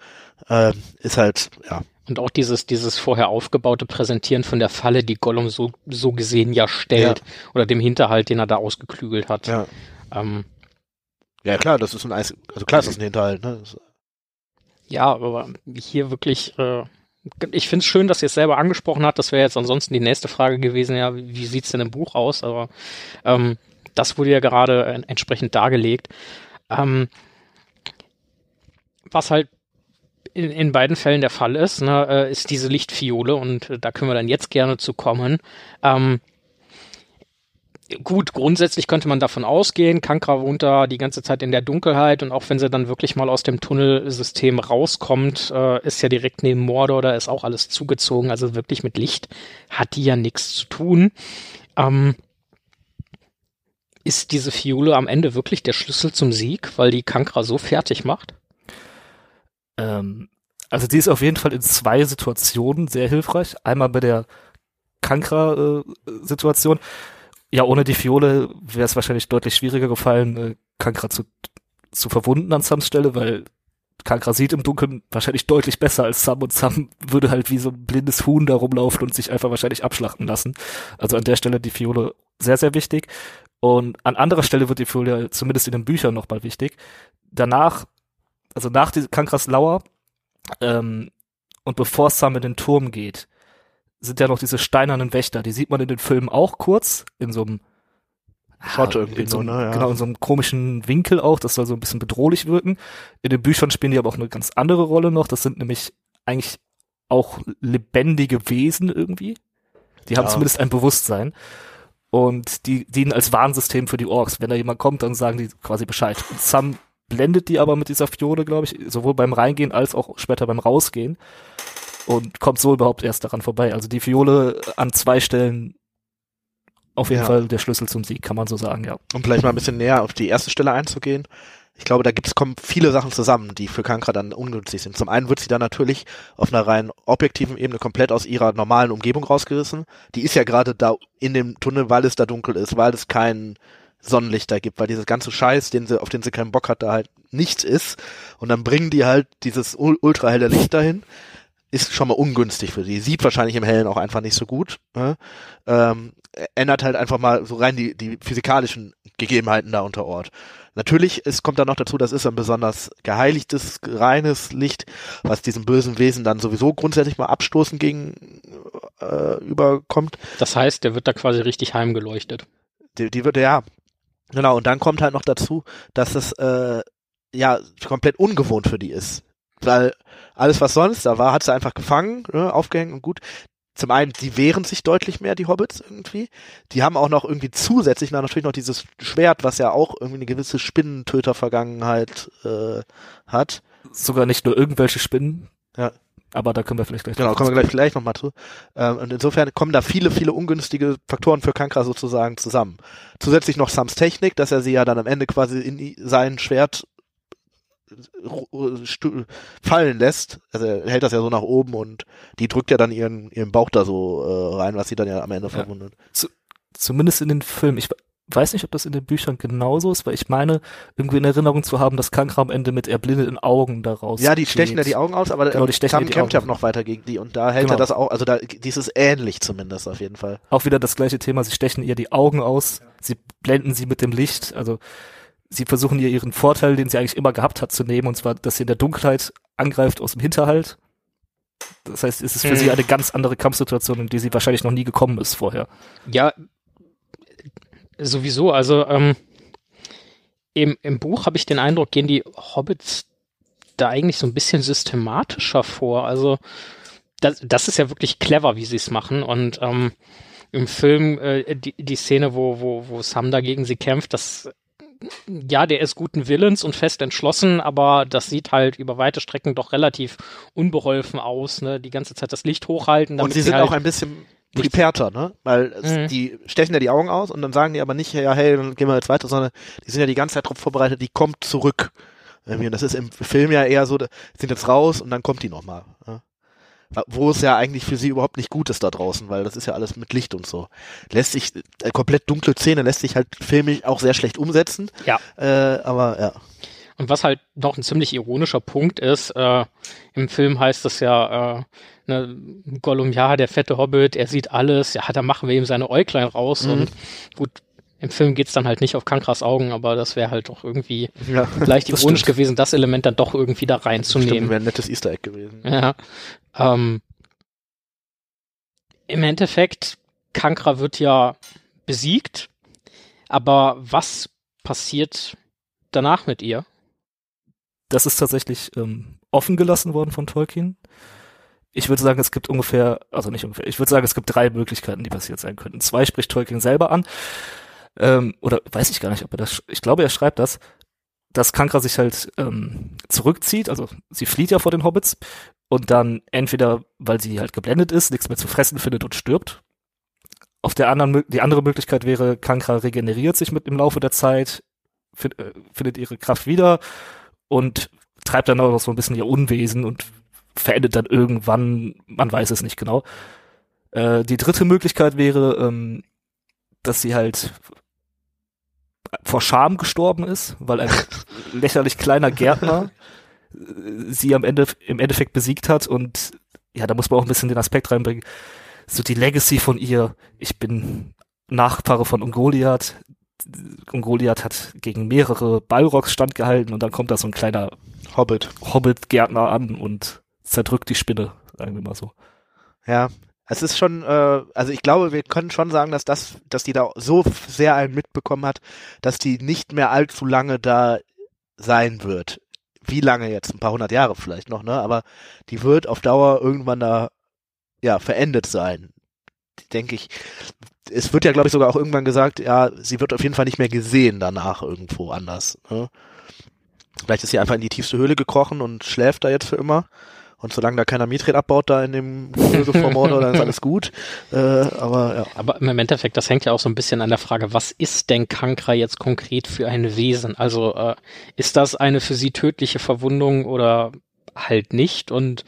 Äh, ist halt, ja, Und auch dieses, dieses vorher aufgebaute Präsentieren von der Falle, die Gollum so, so gesehen ja stellt. Oder dem Hinterhalt, den er da ausgeklügelt hat. ja. Ähm, Ja, klar, das ist ein Eis, also klar ist das ein Hinterhalt, ne? Ja, aber hier wirklich, äh, ich finde es schön, dass ihr es selber angesprochen habt. Das wäre jetzt ansonsten die nächste Frage gewesen, ja, wie, wie sieht's denn im Buch aus? Aber ähm, das wurde ja gerade äh, entsprechend dargelegt. Ähm, was halt in, in beiden Fällen der Fall ist, ne, äh, ist diese Lichtfiole und äh, da können wir dann jetzt gerne zu kommen. Ähm, gut, grundsätzlich könnte man davon ausgehen, Kankra wohnt da die ganze Zeit in der Dunkelheit und auch wenn sie dann wirklich mal aus dem Tunnelsystem rauskommt, äh, ist ja direkt neben Mordor, da ist auch alles zugezogen, also wirklich mit Licht hat die ja nichts zu tun. Ähm, ist diese Fiole am Ende wirklich der Schlüssel zum Sieg, weil die Kankra so fertig macht? Ähm, also die ist auf jeden Fall in zwei Situationen sehr hilfreich. Einmal bei der Kankra-Situation. ja, ohne die Fiole wäre es wahrscheinlich deutlich schwieriger gefallen, äh, Kankra zu, zu verwunden an Sams Stelle, weil Kankra sieht im Dunkeln wahrscheinlich deutlich besser als Sam und Sam würde halt wie so ein blindes Huhn da rumlaufen und sich einfach wahrscheinlich abschlachten lassen. Also an der Stelle die Fiole sehr, sehr wichtig. Und an anderer Stelle wird die Fiole zumindest in den Büchern nochmal wichtig. Danach, also nach die Kankras Lauer, ähm, und bevor Sam in den Turm geht, sind ja noch diese steinernen Wächter. Die sieht man in den Filmen auch kurz, in so einem Shot ja, irgendwie in so, so, ne, ja. Genau, in so einem komischen Winkel auch. Das soll so ein bisschen bedrohlich wirken. In den Büchern spielen die aber auch eine ganz andere Rolle noch. Das sind nämlich eigentlich auch lebendige Wesen irgendwie. Die haben Ja. zumindest ein Bewusstsein. Und die dienen als Warnsystem für die Orks. Wenn da jemand kommt, dann sagen die quasi Bescheid. Und Sam blendet die aber mit dieser Fiole, glaube ich, sowohl beim Reingehen als auch später beim Rausgehen. Und kommt so überhaupt erst daran vorbei. Also die Fiole an zwei Stellen auf jeden Ja. Fall der Schlüssel zum Sieg, kann man so sagen, ja. um vielleicht mal ein bisschen näher auf die erste Stelle einzugehen. Ich glaube, da gibt's kommen viele Sachen zusammen, die für Kankra dann ungünstig sind. Zum einen wird sie dann natürlich auf einer rein objektiven Ebene komplett aus ihrer normalen Umgebung rausgerissen. Die ist ja gerade da in dem Tunnel, weil es da dunkel ist, weil es kein Sonnenlicht da gibt, weil dieses ganze Scheiß, den sie, auf den sie keinen Bock hat, da halt nichts ist. Und dann bringen die halt dieses ul- ultrahelle Licht dahin. Ist schon mal ungünstig für sie. Sieht wahrscheinlich im Hellen auch einfach nicht so gut. Ne? Ähm, ändert halt einfach mal so rein die, die physikalischen Gegebenheiten da unter Ort. Natürlich, es kommt dann noch dazu, das ist ein besonders geheiligtes, reines Licht, was diesem bösen Wesen dann sowieso grundsätzlich mal abstoßen gegen äh, überkommt. Das heißt, der wird da quasi richtig heimgeleuchtet. Die, die wird ja genau. Und dann kommt halt noch dazu, dass es äh, ja komplett ungewohnt für die ist, weil alles was sonst da war, hat sie einfach gefangen, ne, aufgehängt und gut. zum einen, die wehren sich deutlich mehr, die Hobbits irgendwie. Die haben auch noch irgendwie zusätzlich noch natürlich noch dieses Schwert, was ja auch irgendwie eine gewisse Spinnentöter-Vergangenheit äh, hat. Sogar nicht nur irgendwelche Spinnen. Ja. Aber da können wir vielleicht gleich Genau, kommen wir gleich, gleich nochmal zu. Ähm, und insofern kommen da viele, viele ungünstige Faktoren für Kankra sozusagen zusammen. Zusätzlich noch Sams Technik, dass er sie ja dann am Ende quasi in sein Schwert fallen lässt. Also er hält das ja so nach oben und die drückt ja dann ihren, ihren Bauch da so äh, rein, was sie dann ja am Ende verwundet. Zumindest in den Filmen. Ich weiß nicht, ob das in den Büchern genauso ist, weil ich meine, irgendwie in Erinnerung zu haben, dass Kankra am Ende mit erblindeten Augen daraus Ja, die stechen ja geht. die Augen aus, aber Genau, die stechen kämpft ja noch weiter gegen die und da hält Genau. er das auch, also da, dieses ähnlich zumindest auf jeden Fall. Auch wieder das gleiche Thema, sie stechen ihr die Augen aus, sie blenden sie mit dem Licht, also sie versuchen ihr ihren Vorteil, den sie eigentlich immer gehabt hat, zu nehmen, und zwar, dass sie in der Dunkelheit angreift aus dem Hinterhalt. Das heißt, es ist für Hm. sie eine ganz andere Kampfsituation, in die sie wahrscheinlich noch nie gekommen ist vorher. Ja, sowieso. Also ähm, im, im Buch habe ich den Eindruck, gehen die Hobbits da eigentlich so ein bisschen systematischer vor. Also das, das ist ja wirklich clever, wie sie es machen. Und ähm, im Film äh, die, die Szene, wo, wo, wo Sam dagegen sie kämpft, das ja, der ist guten Willens und fest entschlossen, aber das sieht halt über weite Strecken doch relativ unbeholfen aus, ne? Die ganze Zeit das Licht hochhalten. Und sie sind halt auch ein bisschen preparter, ne? Weil Mhm. die stechen ja die Augen aus und dann sagen die aber nicht, ja, hey, dann gehen wir jetzt weiter, sondern die sind ja die ganze Zeit darauf vorbereitet, die kommt zurück. Und das ist im Film ja eher so, sind jetzt raus und dann kommt die nochmal. Ja? Wo es ja eigentlich für sie überhaupt nicht gut ist da draußen, weil das ist ja alles mit Licht und so. Lässt sich, äh, komplett dunkle Szene lässt sich halt filmisch auch sehr schlecht umsetzen. Ja. Äh, aber ja. Und was halt noch ein ziemlich ironischer Punkt ist, äh, im Film heißt es ja, äh, ne, Gollum, ja, der fette Hobbit, er sieht alles, ja, da machen wir ihm seine Äuglein raus Mhm. und gut, im Film geht's dann halt nicht auf Kankras Augen, aber das wäre halt doch irgendwie ja. ironisch stimmt. gewesen, das Element dann doch irgendwie da Stimmt, reinzunehmen. wäre ein nettes Easter Egg gewesen. Ja. Ähm, Im Endeffekt, Kankra wird ja besiegt, aber was passiert danach mit ihr? Das ist tatsächlich ähm, offen gelassen worden von Tolkien. Ich würde sagen, es gibt ungefähr, also nicht ungefähr, ich würde sagen, es gibt drei Möglichkeiten, die passiert sein könnten. Zwei spricht Tolkien selber an, ähm, oder weiß ich gar nicht, ob er das, ich glaube, er schreibt das, dass Kankra sich halt ähm, zurückzieht, also sie flieht ja vor den Hobbits und dann entweder, weil sie halt geblendet ist, nichts mehr zu fressen findet und stirbt. Auf der anderen, die andere Möglichkeit wäre, Kankra regeneriert sich mit im Laufe der Zeit, fin- äh, findet ihre Kraft wieder und treibt dann auch noch so ein bisschen ihr Unwesen und verendet dann irgendwann, man weiß es nicht genau. Äh, die dritte Möglichkeit wäre, ähm, dass sie halt vor Scham gestorben ist, weil ein lächerlich kleiner Gärtner äh, sie am Ende im Endeffekt besiegt hat und ja, da muss man auch ein bisschen den Aspekt reinbringen. So die Legacy von ihr, ich bin Nachfahre von Ungoliath. Ungoliath hat gegen mehrere Balrogs standgehalten und dann kommt da so ein kleiner Hobbit. Hobbit-Gärtner an und zerdrückt die Spinne, sagen wir mal so. Ja, es ist schon, äh, also ich glaube, wir können schon sagen, dass das, dass die da so sehr einen mitbekommen hat, dass die nicht mehr allzu lange da sein wird. Wie lange jetzt? Ein paar hundert Jahre vielleicht noch, ne? Aber die wird auf Dauer irgendwann da, ja, verendet sein. Denke ich. Es wird ja, glaube ich, sogar auch irgendwann gesagt, ja, sie wird auf jeden Fall nicht mehr gesehen danach irgendwo anders. Ne? Vielleicht ist sie einfach in die tiefste Höhle gekrochen und schläft da jetzt für immer. Und solange da keiner Mithril abbaut da in dem Mordor, dann ist alles gut. Äh, aber ja. Aber im Endeffekt, das hängt ja auch so ein bisschen an der Frage, was ist denn Kankra jetzt konkret für ein Wesen? Also äh, ist das eine für sie tödliche Verwundung oder halt nicht? Und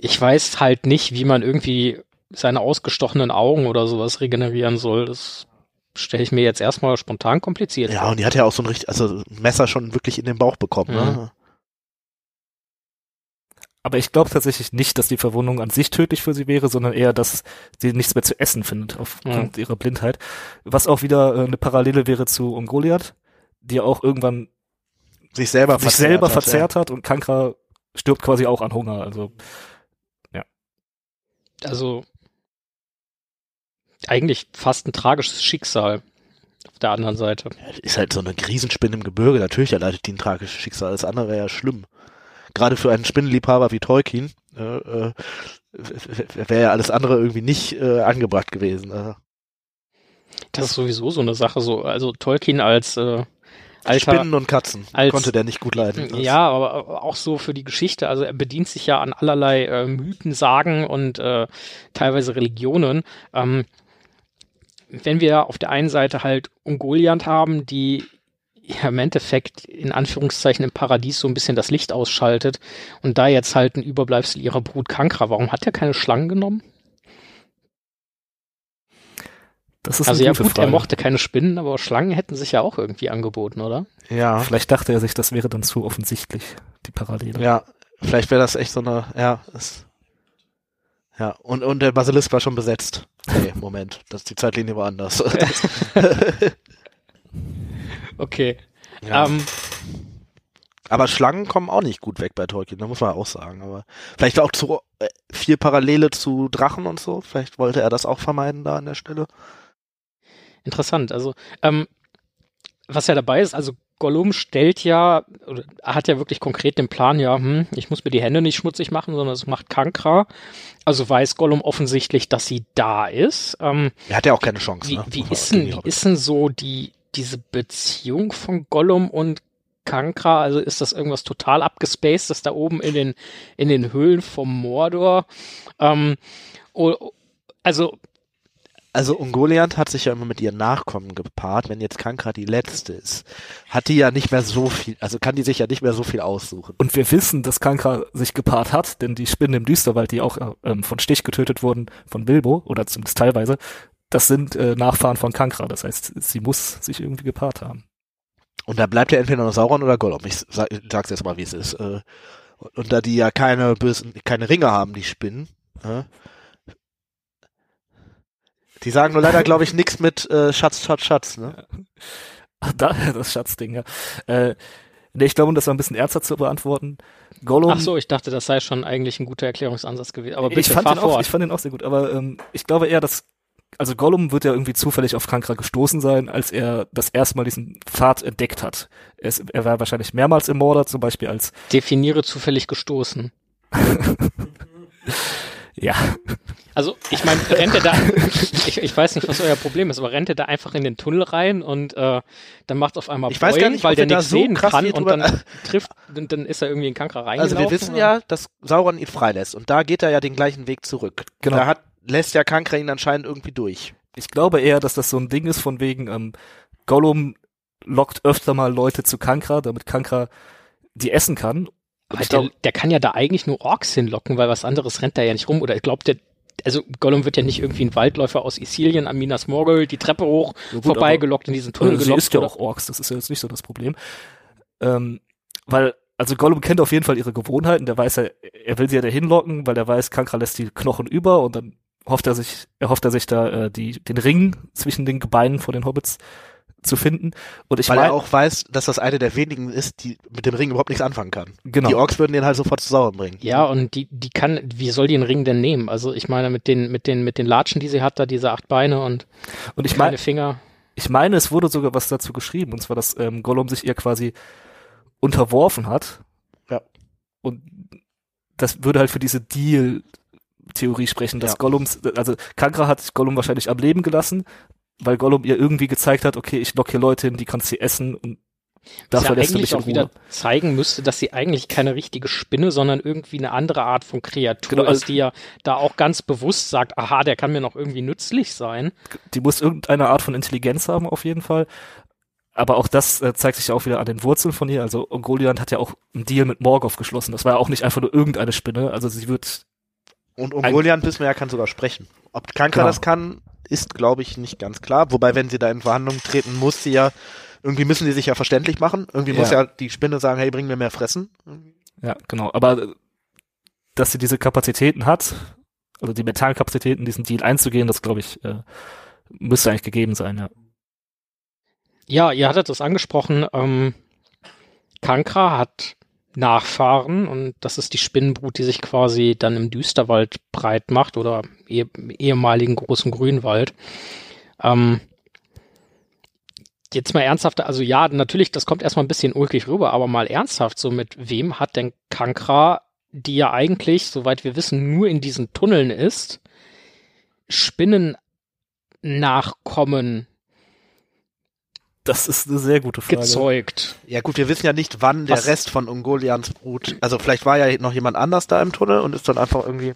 ich weiß halt nicht, wie man irgendwie seine ausgestochenen Augen oder sowas regenerieren soll. Das stelle ich mir jetzt erstmal spontan kompliziert Ja, und die hat ja auch so ein richtig, also Messer schon wirklich in den Bauch bekommen. Ne? Aber ich glaube tatsächlich nicht, dass die Verwundung an sich tödlich für sie wäre, sondern eher, dass sie nichts mehr zu essen findet aufgrund ihrer Blindheit. Was auch wieder äh, eine Parallele wäre zu Ungoliath, die ja auch irgendwann Sich selber sich selber hat, verzehrt hat und Kankra stirbt quasi auch an Hunger. Also Also eigentlich fast ein tragisches Schicksal auf der anderen Seite. Ja. Ist halt so eine Riesenspinne im Gebirge, natürlich erleidet die ein tragisches Schicksal, das andere wäre ja schlimm. Gerade für einen Spinnenliebhaber wie Tolkien, äh, äh, wäre ja alles andere irgendwie nicht äh, angebracht gewesen. Äh. Das ist sowieso so eine Sache, so, also Tolkien als äh, Alter, Spinnen und Katzen als- konnte der nicht gut leiden. Das- Ja, aber auch so für die Geschichte. Also er bedient sich ja an allerlei äh, Mythen, Sagen und äh, teilweise Religionen. Ähm, wenn wir auf der einen Seite halt Ungoliant haben, die ja im Endeffekt in Anführungszeichen im Paradies so ein bisschen das Licht ausschaltet und da jetzt halt ein Überbleibsel ihrer Brut Kankra, warum hat er keine Schlangen genommen? Das ist also ja gut, Frage. er mochte keine Spinnen, aber Schlangen hätten sich ja auch irgendwie angeboten, oder? ja, Vielleicht dachte er sich, das wäre dann zu offensichtlich, die Parallele. ja, vielleicht wäre das echt so eine, ja, es, ja, und, und der Basilisk war schon besetzt. Nee, Moment, das, die Zeitlinie war anders. Okay. ja. Ähm, Aber Schlangen kommen auch nicht gut weg bei Tolkien, da muss man auch sagen. Aber vielleicht auch zu äh, viel Parallele zu Drachen und so. Vielleicht wollte er das auch vermeiden da an der Stelle. Interessant. Also, ähm, was ja dabei ist, also Gollum stellt ja, oder hat ja wirklich konkret den Plan, ja, hm, ich muss mir die Hände nicht schmutzig machen, sondern das macht Kankra. Also weiß Gollum offensichtlich, dass sie da ist. Ähm, Er hat ja auch keine Chance. wie ne? wie, ist denn, wie ist denn so die, diese Beziehung von Gollum und Kankra? Also ist das irgendwas total abgespaced, das da oben in den, in den Höhlen vom Mordor? Ähm, also Also Ungoliant hat sich ja immer mit ihren Nachkommen gepaart. Wenn jetzt Kankra die letzte ist, hat die ja nicht mehr so viel, also kann die sich ja nicht mehr so viel aussuchen. Und wir wissen, dass Kankra sich gepaart hat, denn die Spinnen im Düsterwald, die auch ähm, von Stich getötet wurden, von Bilbo, oder zumindest teilweise, das sind äh, Nachfahren von Kankra. Das heißt, sie muss sich irgendwie gepaart haben. Und da bleibt ja entweder noch Sauron oder Gollum. Ich sag, sag's jetzt mal, wie es ist. Äh, Und da die ja keine bösen, keine Ringe haben, die Spinnen, äh, die sagen nur leider, glaube ich, nichts mit äh, Schatz, Schatz, Schatz. Ne? Ach, daher das Schatzding, ja. Äh, nee, ich glaube, um das mal ein bisschen ernster zu beantworten, Gollum. Ach so, ich dachte, das sei schon eigentlich ein guter Erklärungsansatz gewesen. Aber bitte ich fand fahr den auch, fort. ich fand den auch sehr gut, aber ähm, ich glaube eher, dass also Gollum wird ja irgendwie zufällig auf Kankra gestoßen sein, als er das erste Mal diesen Pfad entdeckt hat. Er, ist, er war wahrscheinlich mehrmals im Mordor, zum Beispiel als Definiere zufällig gestoßen. ja, Also, ich meine, rennt er da, ich, ich weiß nicht, was euer Problem ist, aber rennt er da einfach in den Tunnel rein und äh, dann macht auf einmal Ich weiß gar nicht, weil der nichts so sehen krass kann und dann trifft, und dann ist er irgendwie in Kankra reingelaufen. Also wir wissen oder? ja, dass Sauron ihn freilässt und da geht er ja den gleichen Weg zurück. Genau. Da hat, lässt ja Kankra ihn anscheinend irgendwie durch. ich glaube eher, dass das so ein Ding ist von wegen ähm, Gollum lockt öfter mal Leute zu Kankra, damit Kankra die essen kann. Aber der, der kann ja da eigentlich nur Orks hinlocken, weil was anderes rennt da ja nicht rum. Oder ich glaube, der, also Gollum wird ja nicht irgendwie ein Waldläufer aus Isilien an Minas Morgul die Treppe hoch Ja gut, vorbeigelockt in diesen Tunnel Äh, sie gelockt. ist ja auch Orks, das ist ja jetzt nicht so das Problem. Ähm, weil, also Gollum kennt auf jeden Fall ihre Gewohnheiten, der weiß ja, er will sie ja dahin locken, weil er weiß, Kankra lässt die Knochen über und dann hofft er sich, er hofft er sich da äh, die, den Ring zwischen den Gebeinen von den Hobbits zu finden. Und ich Weil meine, er auch weiß, dass das eine der wenigen ist, die mit dem Ring überhaupt nichts anfangen kann. genau. Die Orks würden den halt sofort zu Sauron bringen. Ja, und die, die kann, wie soll die den Ring denn nehmen? Also ich meine, mit den, mit den, mit den Latschen, die sie hat, da diese acht Beine und und ich meine, Finger. ich meine, es wurde sogar was dazu geschrieben, und zwar, dass ähm, Gollum sich ihr quasi unterworfen hat. Ja. Und das würde halt für diese Deal-Theorie sprechen, dass Ja. Gollums, also Kankra hat Gollum wahrscheinlich am Leben gelassen, weil Gollum ihr irgendwie gezeigt hat, okay, ich lock hier Leute hin, die kannst du essen und dafür ja lässt du mich eigentlich in auch wieder zeigen müsste, dass sie eigentlich keine richtige Spinne, sondern irgendwie eine andere Art von Kreatur Genau, also- ist, die ja da auch ganz bewusst sagt, aha, der kann mir noch irgendwie nützlich sein. Die muss irgendeine Art von Intelligenz haben, auf jeden Fall. Aber auch das äh, zeigt sich ja auch wieder an den Wurzeln von ihr. Also Ungoliant hat ja auch einen Deal mit Morgoth geschlossen. Das war ja auch nicht einfach nur irgendeine Spinne. Also sie wird Und Ungoliant wissen wir ja, kann sogar sprechen. Ob Kankra Genau. das kann, ist, glaube ich, nicht ganz klar. Wobei, wenn sie da in Verhandlungen treten, muss sie ja, irgendwie müssen sie sich ja verständlich machen. Irgendwie muss Ja. ja die Spinne sagen, hey, bring mir mehr Fressen. Ja, genau. Aber äh, dass sie diese Kapazitäten hat, also die mentalen Kapazitäten, diesen Deal einzugehen, das glaube ich, äh, müsste eigentlich gegeben sein, ja. Ja, ihr hattet das angesprochen. Ähm, Kankra hat Nachfahren und das ist die Spinnenbrut, die sich quasi dann im Düsterwald breit macht oder eh, ehemaligen großen Grünwald. Ähm, jetzt mal ernsthaft, also ja, natürlich, das kommt erstmal ein bisschen ulkig rüber, aber mal ernsthaft, so mit wem hat denn Kankra, die ja eigentlich, soweit wir wissen, nur in diesen Tunneln ist, Spinnen nachkommen Das ist eine sehr gute Frage. gezeugt. Ja gut, wir wissen ja nicht, wann der Was- Rest von Ungolians Brut, also vielleicht war ja noch jemand anders da im Tunnel und ist dann einfach irgendwie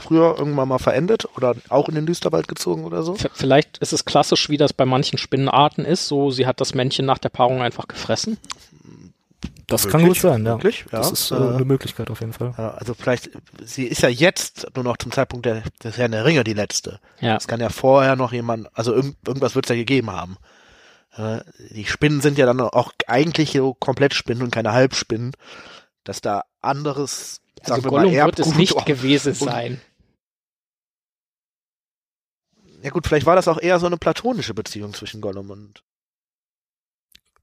früher irgendwann mal verendet oder auch in den Düsterwald gezogen oder so. Vielleicht ist es klassisch, wie das bei manchen Spinnenarten ist, so sie hat das Männchen nach der Paarung einfach gefressen. Das kann gut sein, ja. Wirklich? Ja. Das ist äh, Äh, eine Möglichkeit auf jeden Fall. also vielleicht, sie ist ja jetzt nur noch zum Zeitpunkt der, des Herrn der Ringe die letzte. Ja. Es kann ja vorher noch jemand, also irgend, irgendwas wird es ja gegeben haben. Die Spinnen sind ja dann auch eigentlich so komplett Spinnen und keine Halbspinnen. Dass da anderes, Also sagen wir Gollum mal, wird es Erbgut- nicht gewesen und- sein. Ja gut, vielleicht war das auch eher so eine platonische Beziehung zwischen Gollum und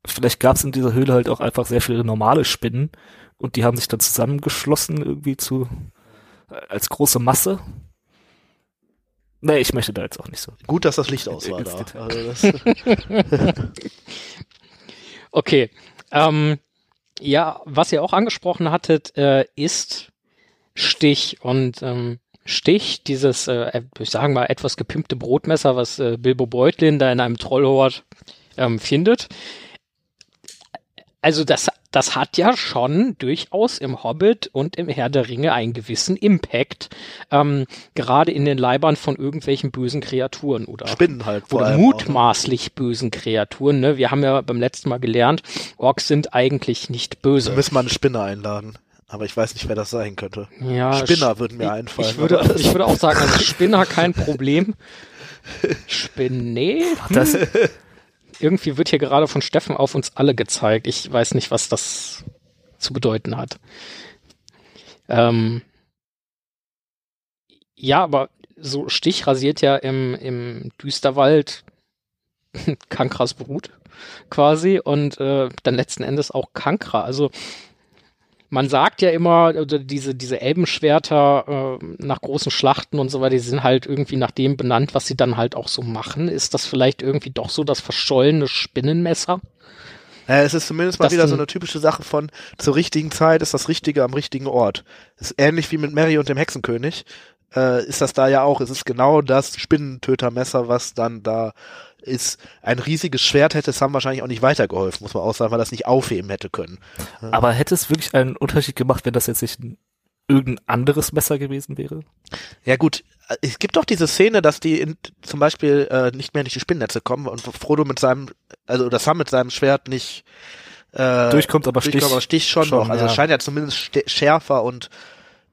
Vielleicht gab es in dieser Höhle halt auch einfach sehr viele normale Spinnen und die haben sich dann zusammengeschlossen irgendwie zu äh, als große Masse. Nee, ich möchte da jetzt auch nicht so. gut, dass das Licht aus war da. Also Okay. Ähm, ja, was ihr auch angesprochen hattet, äh, ist Stich und ähm, Stich, dieses, äh, ich sagen mal, etwas gepimpte Brotmesser, was äh, Bilbo Beutlin da in einem Trollhort ähm, findet. Also das, das hat ja schon durchaus im Hobbit und im Herr der Ringe einen gewissen Impact, ähm, gerade in den Leibern von irgendwelchen bösen Kreaturen oder Spinnen halt vor oder auch, ne? mutmaßlich bösen Kreaturen. Ne? Wir haben ja beim letzten Mal gelernt, Orks sind eigentlich nicht Wir böse. müssen mal eine Spinne einladen. Aber ich weiß nicht, wer das sein könnte. Ja, Spinner würden mir einfallen. Ich würde, ich würde auch sagen, also Spinner kein Problem. Spinne? Das, Irgendwie wird hier gerade von Steffen auf uns alle gezeigt. Ich weiß nicht, was das zu bedeuten hat. Ähm, ja, aber so Stich rasiert ja im, im Düsterwald Kankras Brut quasi und äh, dann letzten Endes auch Kankra. Also man sagt ja immer, also diese, diese Elbenschwerter äh, nach großen Schlachten und so weiter, die sind halt irgendwie nach dem benannt, was sie dann halt auch so machen. Ist das vielleicht irgendwie doch so das verschollene Spinnenmesser? Ja, es ist zumindest mal Das wieder so eine typische Sache von zur richtigen Zeit ist das Richtige am richtigen Ort. Ist ähnlich wie mit Mary und dem Hexenkönig. Äh, ist das da ja auch. Es ist genau das Spinnentötermesser, was dann da ist. Ein riesiges Schwert hätte Sam wahrscheinlich auch nicht weitergeholfen, muss man auch sagen, weil das nicht aufheben hätte können. aber hätte es wirklich einen Unterschied gemacht, wenn das jetzt nicht ein, irgendein anderes Messer gewesen wäre? Ja gut, es gibt doch diese Szene, dass die in, zum Beispiel äh, nicht mehr durch die Spinnnetze kommen und Frodo mit seinem, also oder Sam mit seinem Schwert nicht äh, Durchkommt, aber Stich. durchkommt, aber Stich schon, schon, noch. Also ja. es scheint ja zumindest schärfer und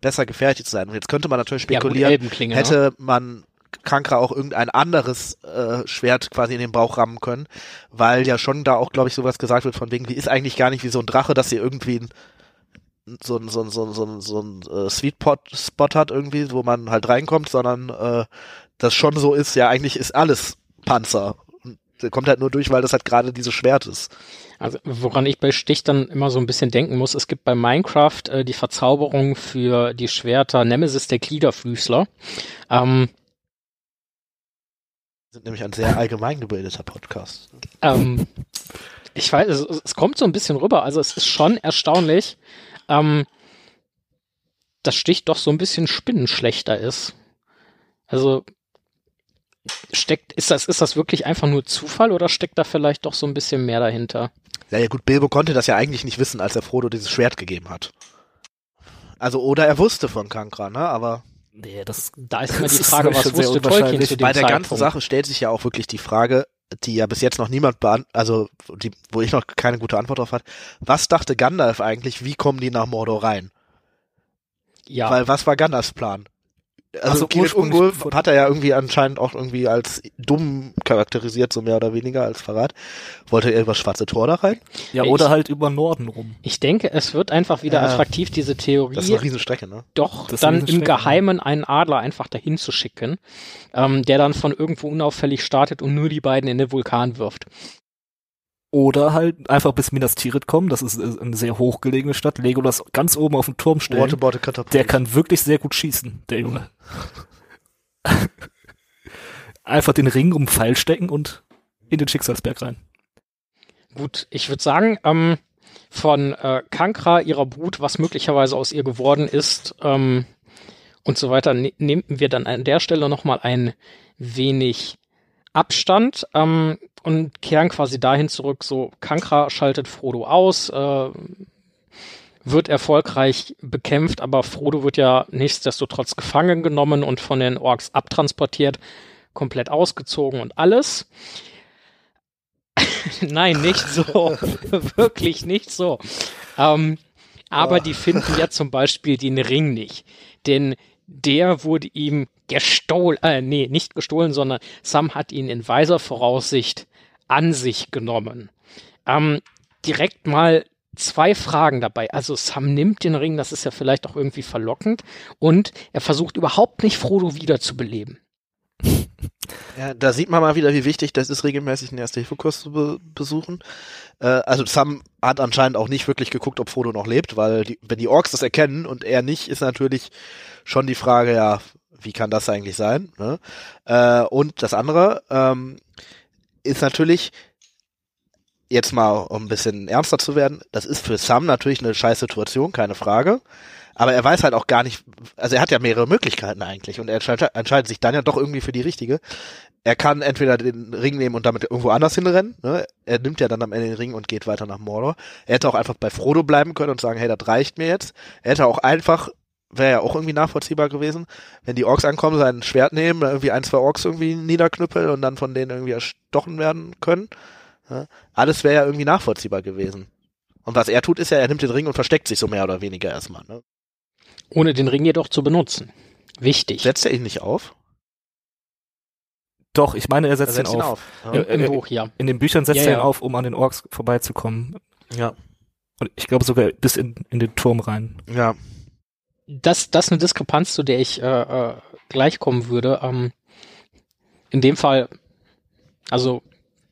besser gefertigt zu sein. Und jetzt könnte man natürlich Ja, gut, spekulieren, Elbenklinge, ne? hätte man Kankra auch irgendein anderes äh, Schwert quasi in den Bauch rammen können, weil ja schon da auch, glaube ich, sowas gesagt wird von wegen, die ist eigentlich gar nicht wie so ein Drache, dass sie irgendwie ein, so ein so ein so ein so ein, so ein äh, Sweetpot Spot hat irgendwie, wo man halt reinkommt, sondern äh, das schon so ist, ja eigentlich ist alles Panzer. Der kommt halt nur durch, weil das halt gerade dieses Schwert ist. Also woran ich bei Stich dann immer so ein bisschen denken muss, es gibt bei Minecraft äh, die Verzauberung für die Schwerter Nemesis der Gliederfüßler. Ähm, sind nämlich ein sehr allgemein gebildeter Podcast. ähm, ich weiß, es, es kommt so ein bisschen rüber. Also es ist schon erstaunlich, ähm, dass Stich doch so ein bisschen spinnenschlechter ist. Also steckt, ist das, ist das wirklich einfach nur Zufall oder steckt da vielleicht doch so ein bisschen mehr dahinter? Ja, ja gut, Bilbo konnte das ja eigentlich nicht wissen, als er Frodo dieses Schwert gegeben hat. Also, oder er wusste von Kankra, ne? Aber Nee, das Da ist immer die Frage, was wusste Tolkien zu dem bei der ganzen Zeitpunkt? Sache stellt sich ja auch wirklich die Frage, die ja bis jetzt noch niemand beant also die, wo ich noch keine gute Antwort drauf hat. Was dachte Gandalf eigentlich, wie kommen die nach Mordor rein? Ja, Weil was war Gandalfs Plan? Also Also Ungol von- hat er ja irgendwie anscheinend auch irgendwie als dumm charakterisiert, so mehr oder weniger als Verrat. Wollte er über das schwarze Tor da rein? ja, Ich- oder halt über Norden rum. ich denke, es wird einfach wieder Ja. attraktiv, diese Theorie Das ist eine Riesenstrecke, ne? doch dann im Geheimen einen Adler einfach dahin zu schicken, ähm, der dann von irgendwo unauffällig startet und nur die beiden in den Vulkan wirft. Oder halt einfach bis Minas Tirith kommen, das ist eine sehr hochgelegene Stadt, Legolas ganz oben auf dem Turm stellen. Waterboard Katapult. Der kann wirklich sehr gut schießen, der Junge. einfach den Ring um den Pfeil stecken und in den Schicksalsberg rein. Gut, ich würde sagen, ähm, von äh, Kankra, ihrer Brut, was möglicherweise aus ihr geworden ist ähm, und so weiter, ne nehmen wir dann an der Stelle nochmal ein wenig Abstand ähm, und kehren quasi dahin zurück, so Kankra schaltet Frodo aus, äh, wird erfolgreich bekämpft, aber Frodo wird ja nichtsdestotrotz gefangen genommen und von den Orks abtransportiert, komplett ausgezogen und alles. Nein, nicht so. Wirklich nicht so. Ähm, aber oh. die finden ja zum Beispiel den Ring nicht. Denn der wurde ihm gestohlen, äh, nee, nicht gestohlen, sondern Sam hat ihn in weiser Voraussicht an sich genommen. Ähm, direkt mal zwei Fragen dabei. Also Sam nimmt den Ring, das ist ja vielleicht auch irgendwie verlockend, und er versucht überhaupt nicht Frodo wiederzubeleben. Ja, da sieht man mal wieder, wie wichtig das ist, regelmäßig einen Erste-Hilfe-Kurs zu be besuchen. Äh, also Sam hat anscheinend auch nicht wirklich geguckt, ob Frodo noch lebt, weil die, wenn die Orks das erkennen und er nicht, ist natürlich schon die Frage, ja, wie kann das eigentlich sein? Ne? Äh, und das andere ähm, ist natürlich, jetzt mal um ein bisschen ernster zu werden, das ist für Sam natürlich eine scheiß Situation, keine Frage. Aber er weiß halt auch gar nicht, also er hat ja mehrere Möglichkeiten eigentlich und er entscheidet, sich dann ja doch irgendwie für die richtige. Er kann entweder den Ring nehmen und damit irgendwo anders hinrennen. Ne? Er nimmt ja dann am Ende den Ring und geht weiter nach Mordor. Er hätte auch einfach bei Frodo bleiben können und sagen, hey, das reicht mir jetzt. Er hätte auch einfach, wäre ja auch irgendwie nachvollziehbar gewesen, wenn die Orks ankommen, sein Schwert nehmen, irgendwie ein, zwei Orks irgendwie niederknüppeln und dann von denen irgendwie erstochen werden können. Ja? Alles wäre ja irgendwie nachvollziehbar gewesen. Und was er tut, ist ja, er nimmt den Ring und versteckt sich so mehr oder weniger erstmal. Ne? Ohne den Ring jedoch zu benutzen. Wichtig. Setzt er ihn nicht auf? Doch, ich meine, er setzt, er setzt ihn, ihn auf. auf. Ja. Im, Im Buch, ja. In den Büchern setzt ja, er ihn ja. auf, um an den Orks vorbeizukommen. Ja. Und ich glaube sogar bis in, in den Turm rein. Ja. Das, das ist eine Diskrepanz, zu der ich äh, äh, gleich kommen würde. Ähm, in dem Fall, also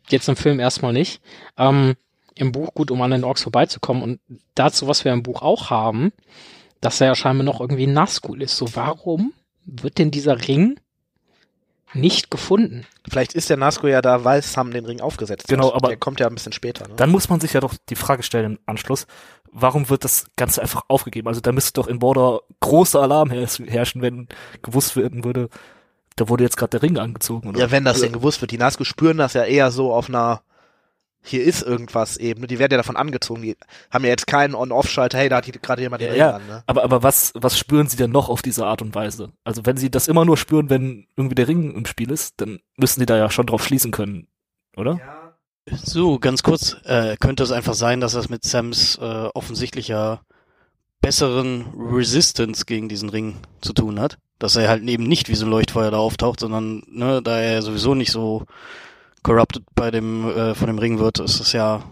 jetzt im Film erstmal nicht. Ähm, Im Buch gut, um an den Orks vorbeizukommen. Und dazu, was wir im Buch auch haben, dass er ja scheinbar noch irgendwie ein Nazgul ist. So, warum wird denn dieser Ring nicht gefunden? Vielleicht ist der Nazgul ja da, weil Sam den Ring aufgesetzt genau, hat. aber der kommt ja ein bisschen später. Ne? Dann muss man sich ja doch die Frage stellen im Anschluss, warum wird das Ganze einfach aufgegeben? Also da müsste doch in Border großer Alarm herrschen, wenn gewusst werden würde, da wurde jetzt gerade der Ring angezogen. Oder? Ja, wenn das denn gewusst wird. Die Nazgul spüren das ja eher so auf einer hier ist irgendwas eben. Die werden ja davon angezogen. Die haben ja jetzt keinen On-Off-Schalter, hey, da hat gerade jemand den ja, Ring ja. an. Ne? Aber, aber was, was spüren sie denn noch auf diese Art und Weise? Also wenn sie das immer nur spüren, wenn irgendwie der Ring im Spiel ist, dann müssen die da ja schon drauf schließen können, oder? Ja. So, ganz kurz, äh, könnte es einfach sein, dass das mit Sams äh, offensichtlicher besseren Resistance gegen diesen Ring zu tun hat? Dass er halt eben nicht wie so ein Leuchtfeuer da auftaucht, sondern ne, da er sowieso nicht so corrupted bei dem äh, von dem Ring wird, ist es ja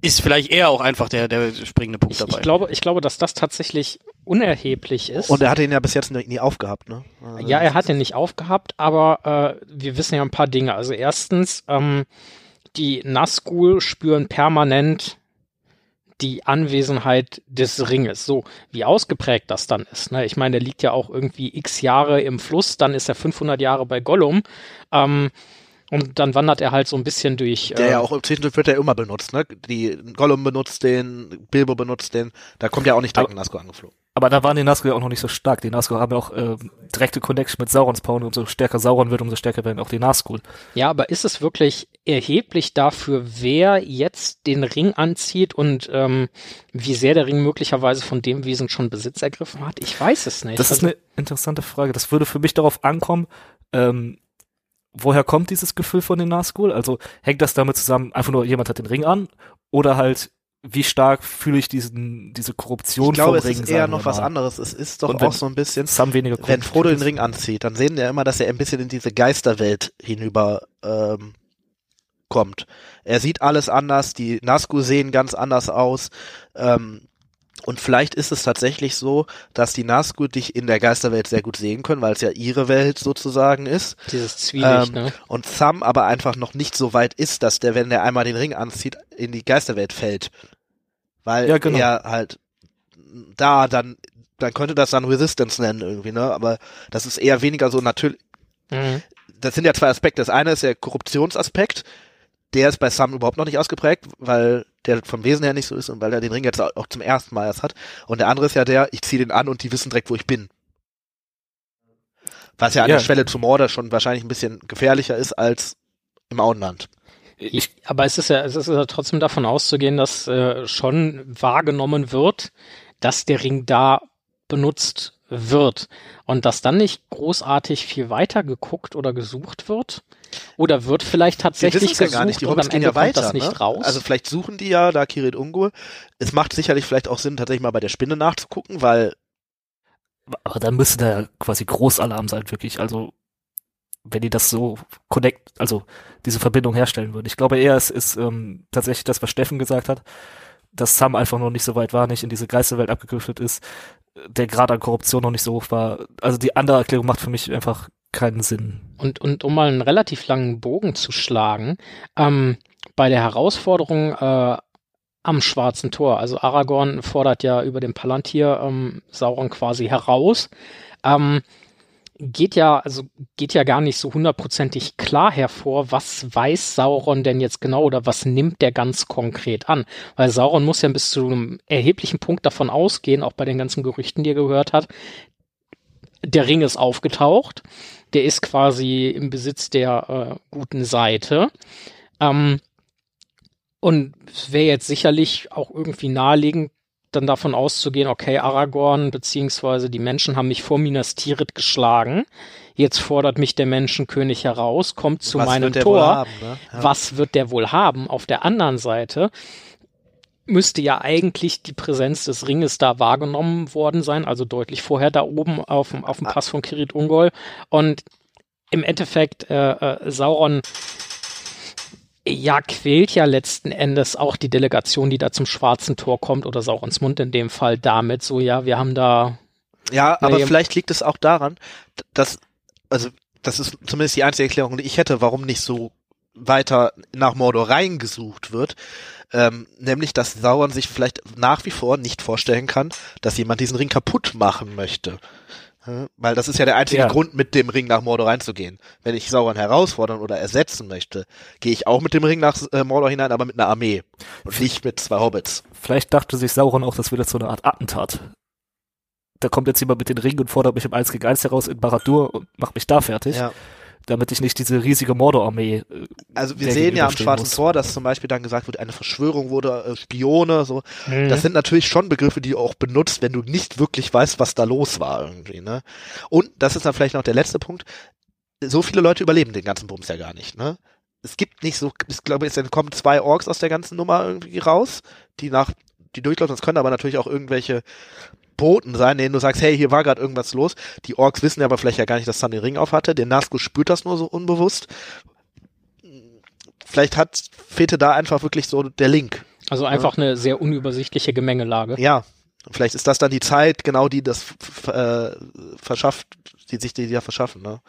ist vielleicht eher auch einfach der der springende Punkt ich, dabei. Ich glaube, ich glaube, dass das tatsächlich unerheblich ist. Und er hat ihn ja bis jetzt nie aufgehabt, ne? Also ja, er hat ihn nicht aufgehabt, aber äh, wir wissen ja ein paar Dinge. Also erstens, ähm, die Nazgul spüren permanent die Anwesenheit des Ringes. So, wie ausgeprägt das dann ist. Ne? Ich meine, der liegt ja auch irgendwie x Jahre im Fluss, dann ist er 500 Jahre bei Gollum. Ähm, und dann wandert er halt so ein bisschen durch. Der äh, ja auch im Zwischendurch wird er immer benutzt, ne? Die Gollum benutzt den, Bilbo benutzt den, da kommt ja auch nicht direkt Nazgul angeflogen. Aber da waren die Nazgul ja auch noch nicht so stark. Die Nazgul haben ja auch äh, direkte Connection mit Saurons Power und umso stärker Sauron wird, umso stärker werden auch die Nazgul. Ja, aber ist es wirklich erheblich dafür, wer jetzt den Ring anzieht und ähm, wie sehr der Ring möglicherweise von dem Wesen schon Besitz ergriffen hat? Ich weiß es nicht. Das ist also, eine interessante Frage. Das würde für mich darauf ankommen, ähm, woher kommt dieses Gefühl von den Nazgul? Also hängt das damit zusammen, einfach nur jemand hat den Ring an oder halt wie stark fühle ich diesen, diese Korruption ich glaube, vom Ring? Es ist eher noch was anderes. Es ist doch auch so ein bisschen, wenn Frodo den Ring anzieht, dann sehen wir immer, dass er ein bisschen in diese Geisterwelt hinüber ähm, kommt. Er sieht alles anders, die Nazgul sehen ganz anders aus. Ähm, und vielleicht ist es tatsächlich so, dass die Nazgul dich in der Geisterwelt sehr gut sehen können, weil es ja ihre Welt sozusagen ist. Dieses Zwielicht, ähm, ne? Und Sam aber einfach noch nicht so weit ist, dass der, wenn der einmal den Ring anzieht, in die Geisterwelt fällt. Weil ja, genau. er halt da dann, dann könnte das dann Resistance nennen irgendwie, ne? Aber das ist eher weniger so natürlich. Mhm. Das sind ja zwei Aspekte. Das eine ist der Korruptionsaspekt, der ist bei Sam überhaupt noch nicht ausgeprägt, weil der vom Wesen her nicht so ist und weil er den Ring jetzt auch zum ersten Mal erst hat. Und der andere ist ja der, ich ziehe den an und die wissen direkt, wo ich bin. Was ja an Ja. der Schwelle zum Morde schon wahrscheinlich ein bisschen gefährlicher ist als im Auenland. Ich, Aber es ist ja, es ist ja trotzdem davon auszugehen, dass äh, schon wahrgenommen wird, dass der Ring da benutzt wird und dass dann nicht großartig viel weiter geguckt oder gesucht wird. Oder wird vielleicht tatsächlich wissen's ja gesucht gar nicht, die und Hobbits am gehen Ende ja kommt weiter. das nicht ne? raus. Also vielleicht suchen die ja da Kirit Ungur. Es macht sicherlich vielleicht auch Sinn, tatsächlich mal bei der Spinne nachzugucken, weil aber dann müsste da ja quasi Großalarm sein, wirklich. Also, wenn die das so connect, also diese Verbindung herstellen würden. Ich glaube eher, es ist ähm, tatsächlich das, was Steffen gesagt hat, dass Sam einfach noch nicht so weit war, nicht in diese Geisterwelt abgedriftet ist, der Grad an Korruption noch nicht so hoch war. Also die andere Erklärung macht für mich einfach keinen Sinn. Und, und um mal einen relativ langen Bogen zu schlagen, ähm, bei der Herausforderung äh, am Schwarzen Tor, also Aragorn fordert ja über den Palantir ähm, Sauron quasi heraus, ähm, geht ja, also geht ja gar nicht so hundertprozentig klar hervor, was weiß Sauron denn jetzt genau oder was nimmt der ganz konkret an? Weil Sauron muss ja bis zu einem erheblichen Punkt davon ausgehen, auch bei den ganzen Gerüchten, die er gehört hat, der Ring ist aufgetaucht, der ist quasi im Besitz der äh, guten Seite. Ähm, und es wäre jetzt sicherlich auch irgendwie naheliegend, dann davon auszugehen, okay, Aragorn beziehungsweise die Menschen haben mich vor Minas Tirith geschlagen. Jetzt fordert mich der Menschenkönig heraus, kommt zu was meinem Tor. haben, ne? Ja. Was wird der wohl haben? Auf der anderen Seite müsste ja eigentlich die Präsenz des Ringes da wahrgenommen worden sein, also deutlich vorher da oben auf dem, auf dem Pass von Kirit Ungol. Und im Endeffekt, äh, äh, Sauron ja, quält ja letzten Endes auch die Delegation, die da zum Schwarzen Tor kommt, oder Saurons Mund in dem Fall damit, so ja, wir haben da Ja, aber Nee. vielleicht liegt es auch daran, dass, also, das ist zumindest die einzige Erklärung, die ich hätte, warum nicht so weiter nach Mordor reingesucht wird, ähm, nämlich, dass Sauron sich vielleicht nach wie vor nicht vorstellen kann, dass jemand diesen Ring kaputt machen möchte. Ja, Weil das ist ja der einzige Ja. Grund, mit dem Ring nach Mordor reinzugehen. Wenn ich Sauron herausfordern oder ersetzen möchte, gehe ich auch mit dem Ring nach äh, Mordor hinein, aber mit einer Armee und nicht mit zwei Hobbits. Vielleicht dachte sich Sauron auch, das jetzt so eine Art Attentat. Da kommt jetzt jemand mit den Ringen und fordert mich im 1 gegen 1 heraus in Baradur und macht mich da fertig, Ja. Damit ich nicht diese riesige Mordor-Armee äh, Also wir sehen ja am Schwarzen muss. Tor, dass zum Beispiel dann gesagt wird, eine Verschwörung wurde, äh, Spione, so. Mhm. Das sind natürlich schon Begriffe, die du auch benutzt, wenn du nicht wirklich weißt, was da los war irgendwie, ne? Und das ist dann vielleicht noch der letzte Punkt. So viele Leute überleben den ganzen Bums ja gar nicht, ne? Es gibt nicht so, ich glaube, es kommen zwei Orks aus der ganzen Nummer irgendwie raus, die nach, die durchlaufen. Das können aber natürlich auch irgendwelche Boten sein, denen du sagst, hey, hier war gerade irgendwas los. Die Orks wissen ja aber vielleicht ja gar nicht, dass Sam den Ring auf hatte. Der Nazgul spürt das nur so unbewusst. Vielleicht hat, fehlte da einfach wirklich so der Link. also einfach eine sehr unübersichtliche Gemengelage. Ja, vielleicht ist das dann die Zeit, genau die das äh, verschafft, die sich die ja verschaffen, ne?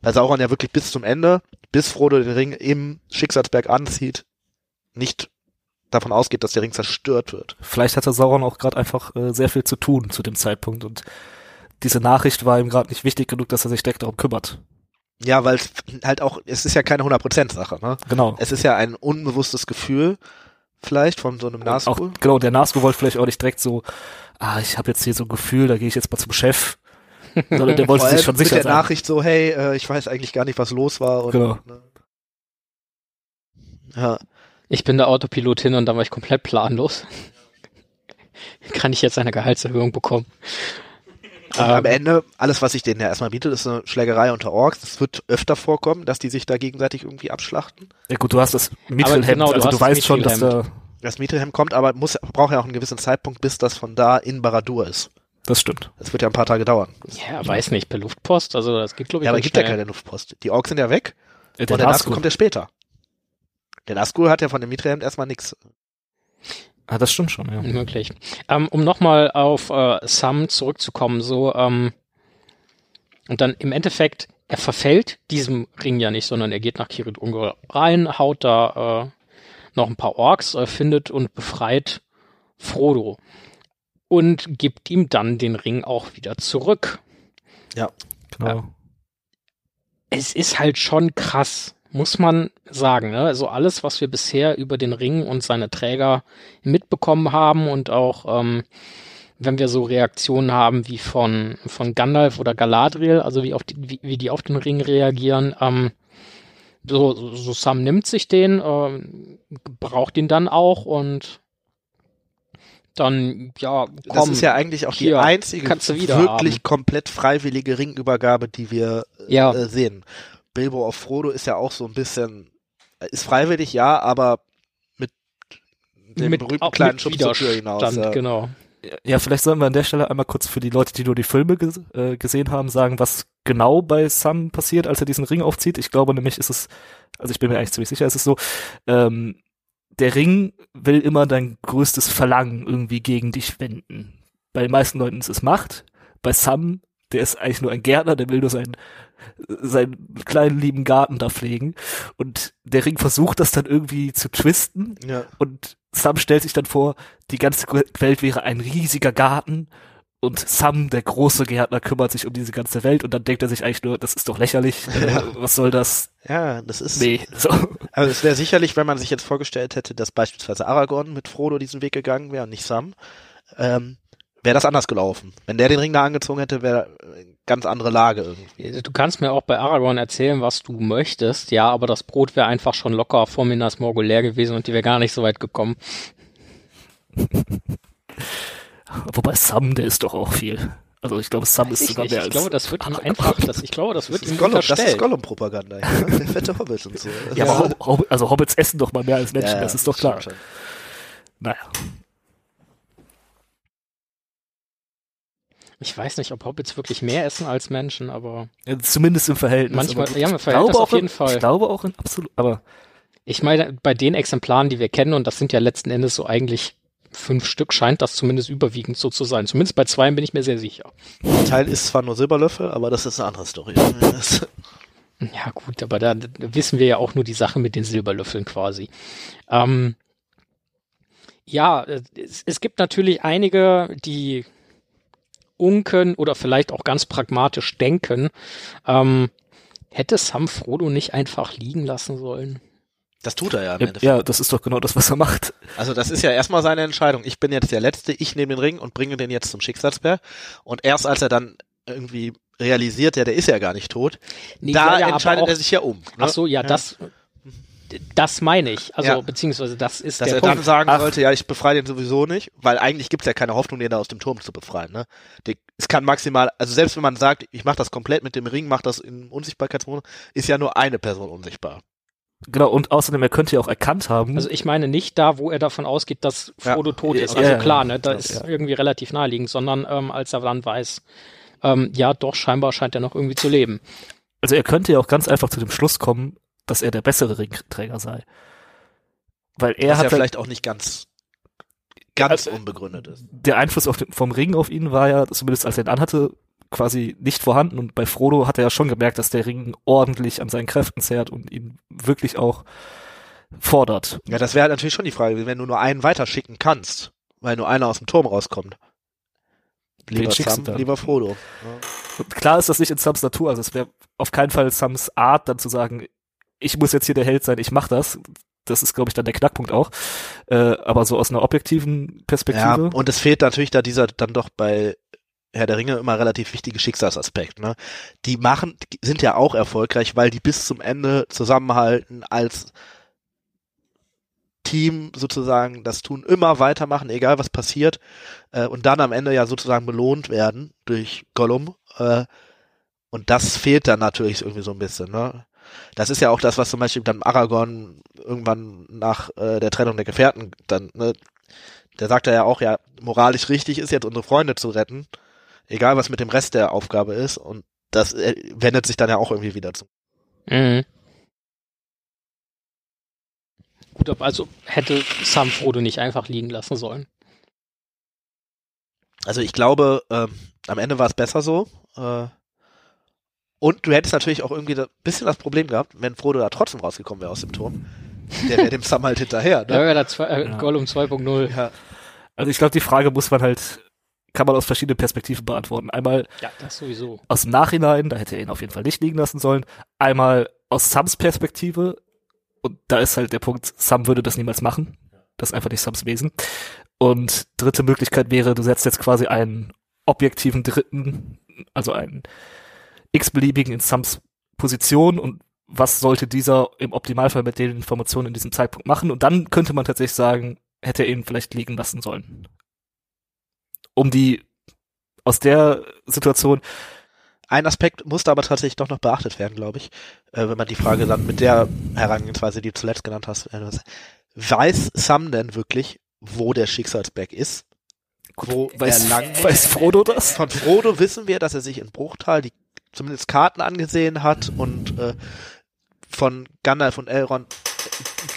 Weil Sauron ja wirklich bis zum Ende, bis Frodo den Ring im Schicksalsberg anzieht, nicht davon ausgeht, dass der Ring zerstört wird. Vielleicht hatte Sauron auch gerade einfach äh, sehr viel zu tun zu dem Zeitpunkt und diese Nachricht war ihm gerade nicht wichtig genug, dass er sich direkt darum kümmert. Ja, weil es halt auch, es ist ja keine 100% Sache, ne? Genau. Es ist ja ein unbewusstes Gefühl, vielleicht von so einem auch, Nazgul. genau, der Nazgul wollte vielleicht auch nicht direkt so, ah, ich habe jetzt hier so ein Gefühl, da gehe ich jetzt mal zum Chef. Sondern der wollte sich schon mit sicher der sein. Nachricht so, hey, äh, ich weiß eigentlich gar nicht, was los war. Und, Genau. ne? Ja, Ich bin der Autopilot hin und dann war ich komplett planlos. Kann ich jetzt eine Gehaltserhöhung bekommen? Und am Ähm, Ende, alles, was sich denen ja erstmal bietet, ist eine Schlägerei unter Orks. Es wird öfter vorkommen, dass die sich da gegenseitig irgendwie abschlachten. Ja gut, du hast das Mittelhemd, genau, du also du das weißt schon, dass da. Das Mittelhemd kommt, aber muss, braucht ja auch einen gewissen Zeitpunkt, bis das von da in Baradur ist. das stimmt. Das wird ja ein paar Tage dauern. ja, weiß nicht, per Luftpost, also das geht glaube ich Ja, aber gibt ja keine Luftpost. Die Orks sind ja weg Äh, und der Nazgul kommt ja später. Der Nazgul hat ja von dem Mittelhemd erstmal nichts. Ah, das stimmt schon, ja. Möglich. Ähm, um nochmal auf äh, Sam zurückzukommen, so, ähm, und dann im Endeffekt, er verfällt diesem Ring ja nicht, sondern er geht nach Kirit Ungol rein, haut da äh, noch ein paar Orks, äh, findet und befreit Frodo und gibt ihm dann den Ring auch wieder zurück. Genau. Es ist halt schon krass, muss man sagen. Ne? Also alles, was wir bisher über den Ring und seine Träger mitbekommen haben und auch ähm, wenn wir so Reaktionen haben wie von, von Gandalf oder Galadriel, also wie, auf die, wie, wie die auf den Ring reagieren, ähm, so, so Sam nimmt sich den, äh, braucht ihn dann auch und dann, ja, komm. Das ist ja eigentlich auch die hier, einzige du wieder wirklich haben. komplett freiwillige Ringübergabe, die wir Ja. äh, sehen. Bilbo auf Frodo ist ja auch so ein bisschen, äh, ist freiwillig, ja, aber mit dem mit, berühmten auch kleinen Schub zur Tür hinaus. Ja. genau. Ja, vielleicht sollen wir an der Stelle einmal kurz für die Leute, die nur die Filme ges äh, gesehen haben, sagen, was genau bei Sam passiert, als er diesen Ring aufzieht. Ich glaube nämlich ist es, also ich bin mir eigentlich ziemlich sicher, ist es so, ähm, der Ring will immer dein größtes Verlangen irgendwie gegen dich wenden. Bei den meisten Leuten ist es Macht. Bei Sam, der ist eigentlich nur ein Gärtner, der will nur seinen, seinen kleinen lieben Garten da pflegen. Und der Ring versucht das dann irgendwie zu twisten. Ja. Und Sam stellt sich dann vor, die ganze Welt wäre ein riesiger Garten und Sam, der große Gärtner, kümmert sich um diese ganze Welt und dann denkt er sich eigentlich nur, das ist doch lächerlich, äh, was soll das? ja, das ist. Nee, so. Also es wäre sicherlich, wenn man sich jetzt vorgestellt hätte, dass beispielsweise Aragorn mit Frodo diesen Weg gegangen wäre und nicht Sam, ähm, wäre das anders gelaufen. Wenn der den Ring da angezogen hätte, wäre eine ganz andere Lage irgendwie. Du kannst mir auch bei Aragorn erzählen, was du möchtest, ja, aber das Brot wäre einfach schon locker vor Minas Morgul leer gewesen und die wäre gar nicht so weit gekommen. Wobei Sam, der ist doch auch viel. Also ich glaube, Sam ist Ich, sogar nicht. mehr ich als. glaube, das wird ihm einfach, das, ich glaube, das wird Das ihm ist Gollum, das ist. Gollum-Propaganda. Ja? Der fette Hobbit und so. ja, aber Hob Hob also Hobbits essen doch mal mehr als Menschen, Ja, das ist doch klar. stimmt Naja. Ich weiß nicht, ob Hobbits wirklich mehr essen als Menschen, aber Ja, Zumindest im Verhältnis. Manchmal- aber ja, im ich Verhältnis glaube auf auch jeden in, Fall. Ich glaube auch in absolut, aber ich meine, bei den Exemplaren, die wir kennen, und das sind ja letzten Endes so eigentlich fünf Stück, scheint das zumindest überwiegend so zu sein. Zumindest bei zwei bin ich mir sehr sicher. Der Teil ist zwar nur Silberlöffel, aber das ist eine andere Story. Ja, gut, aber da, wissen wir ja auch nur die Sache mit den Silberlöffeln quasi. Ähm, ja, äh, es, es gibt natürlich einige, die unken oder vielleicht auch ganz pragmatisch denken. Ähm, hätte Sam Frodo nicht einfach liegen lassen sollen? Das tut er ja im ja, Endeffekt. ja, das ist doch genau das, was er macht. Also das ist ja erstmal seine Entscheidung. Ich bin jetzt der Letzte, ich nehme den Ring und bringe den jetzt zum Schicksalsberg. Und erst als er dann irgendwie realisiert, ja, der ist ja gar nicht tot, Nee, da ja, ja, entscheidet auch- er sich ja um. Ne? Ach so, ja, das, das meine ich. Also, Ja. beziehungsweise das ist Dass der er Punkt. dann sagen Ach. sollte, ja, ich befreie den sowieso nicht, weil eigentlich gibt's ja keine Hoffnung, den da aus dem Turm zu befreien. Ne? Die, es kann maximal, also selbst wenn man sagt, ich mache das komplett mit dem Ring, mache das im Unsichtbarkeitsmodus, ist ja nur eine Person unsichtbar. Genau, und außerdem, er könnte ja auch erkannt haben, Also ich meine nicht da, wo er davon ausgeht, dass Ja. Frodo tot ist. Ja, Also ja, klar, ja. ne, da Ja, ist ja. irgendwie relativ naheliegend, sondern ähm, als er dann weiß, ähm, ja doch, scheinbar scheint er noch irgendwie zu leben. also er könnte ja auch ganz einfach zu dem Schluss kommen, dass er der bessere Ringträger sei. Weil er Was hat ja ja vielleicht auch nicht ganz, ganz Also, unbegründet ist. der Einfluss den, vom Ring auf ihn war ja, zumindest als er ihn anhatte, quasi nicht vorhanden. Und bei Frodo hat er ja schon gemerkt, dass der Ring ordentlich an seinen Kräften zehrt und ihn wirklich auch fordert. Ja, das wäre halt natürlich schon die Frage, wenn du nur einen weiterschicken kannst, weil nur einer aus dem Turm rauskommt. Lieber Sam, lieber Frodo. Und klar ist das nicht in Sams Natur, also es wäre auf keinen Fall Sams Art, dann zu sagen, ich muss jetzt hier der Held sein, ich mach das. Das ist, glaube ich, dann der Knackpunkt auch. Äh, aber so aus einer objektiven Ja, Perspektive. und es fehlt natürlich da dieser dann doch bei Herr der Ringe immer relativ wichtige Schicksalsaspekt. Ne? Die machen, die sind ja auch erfolgreich, weil die bis zum Ende zusammenhalten als Team sozusagen das tun, immer weitermachen, egal was passiert, äh, und dann am Ende ja sozusagen belohnt werden durch Gollum. Äh, und das fehlt dann natürlich irgendwie so ein bisschen. Ne? Das ist ja auch das, was zum Beispiel dann Aragorn irgendwann nach äh, der Trennung der Gefährten dann, ne, der sagt ja auch, ja, moralisch richtig ist jetzt unsere Freunde zu retten, egal was mit dem Rest der Aufgabe ist. Und das äh, wendet sich dann ja auch irgendwie wieder zu. Mhm. Gut, also hätte Sam Frodo nicht einfach liegen lassen sollen. Also ich glaube, ähm, am Ende war es besser so. Äh, und du hättest natürlich auch irgendwie ein bisschen das Problem gehabt, wenn Frodo da trotzdem rausgekommen wäre aus dem Turm. Der wäre dem Sam halt hinterher. Ne? da zwei, äh, Ja. Gollum 2.0. Ja. Also ich glaube, die Frage muss man halt, kann man aus verschiedenen Perspektiven beantworten. Einmal Ja, das sowieso. aus dem Nachhinein, da hätte er ihn auf jeden Fall nicht liegen lassen sollen. Einmal aus Sams Perspektive, und da ist halt der Punkt, Sam würde das niemals machen. Das ist einfach nicht Sams Wesen. Und dritte Möglichkeit wäre, du setzt jetzt quasi einen objektiven Dritten, also einen x-beliebigen in Sams Position und was sollte dieser im Optimalfall mit den Informationen in diesem Zeitpunkt machen? Und dann könnte man tatsächlich sagen, hätte er ihn vielleicht liegen lassen sollen. Um die aus der Situation Ein Aspekt musste aber tatsächlich doch noch beachtet werden, glaube ich, äh, wenn man die Frage dann mit der Herangehensweise, die du zuletzt genannt hast, äh, weiß Sam denn wirklich, wo der Schicksalsberg ist? Wo weiß, er lang weiß Frodo das? Von Frodo wissen wir, dass er sich in Bruchtal die zumindest Karten angesehen hat und äh, von Gandalf und Elrond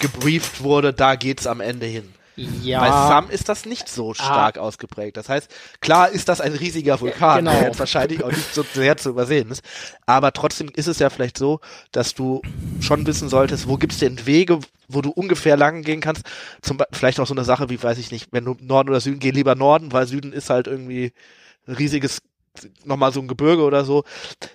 gebrieft wurde, da geht's am Ende hin. Ja. Bei Sam ist das nicht so stark ausgeprägt. Das heißt, klar ist das ein riesiger Vulkan, genau. der jetzt wahrscheinlich auch nicht so sehr zu übersehen ist. Aber trotzdem ist es ja vielleicht so, dass du schon wissen solltest, wo gibt's denn Wege, wo du ungefähr lang gehen kannst. Zum Beispiel vielleicht auch so eine Sache wie, weiß ich nicht, wenn du Norden oder Süden, geh lieber Norden, weil Süden ist halt irgendwie ein riesiges, nochmal so ein Gebirge oder so.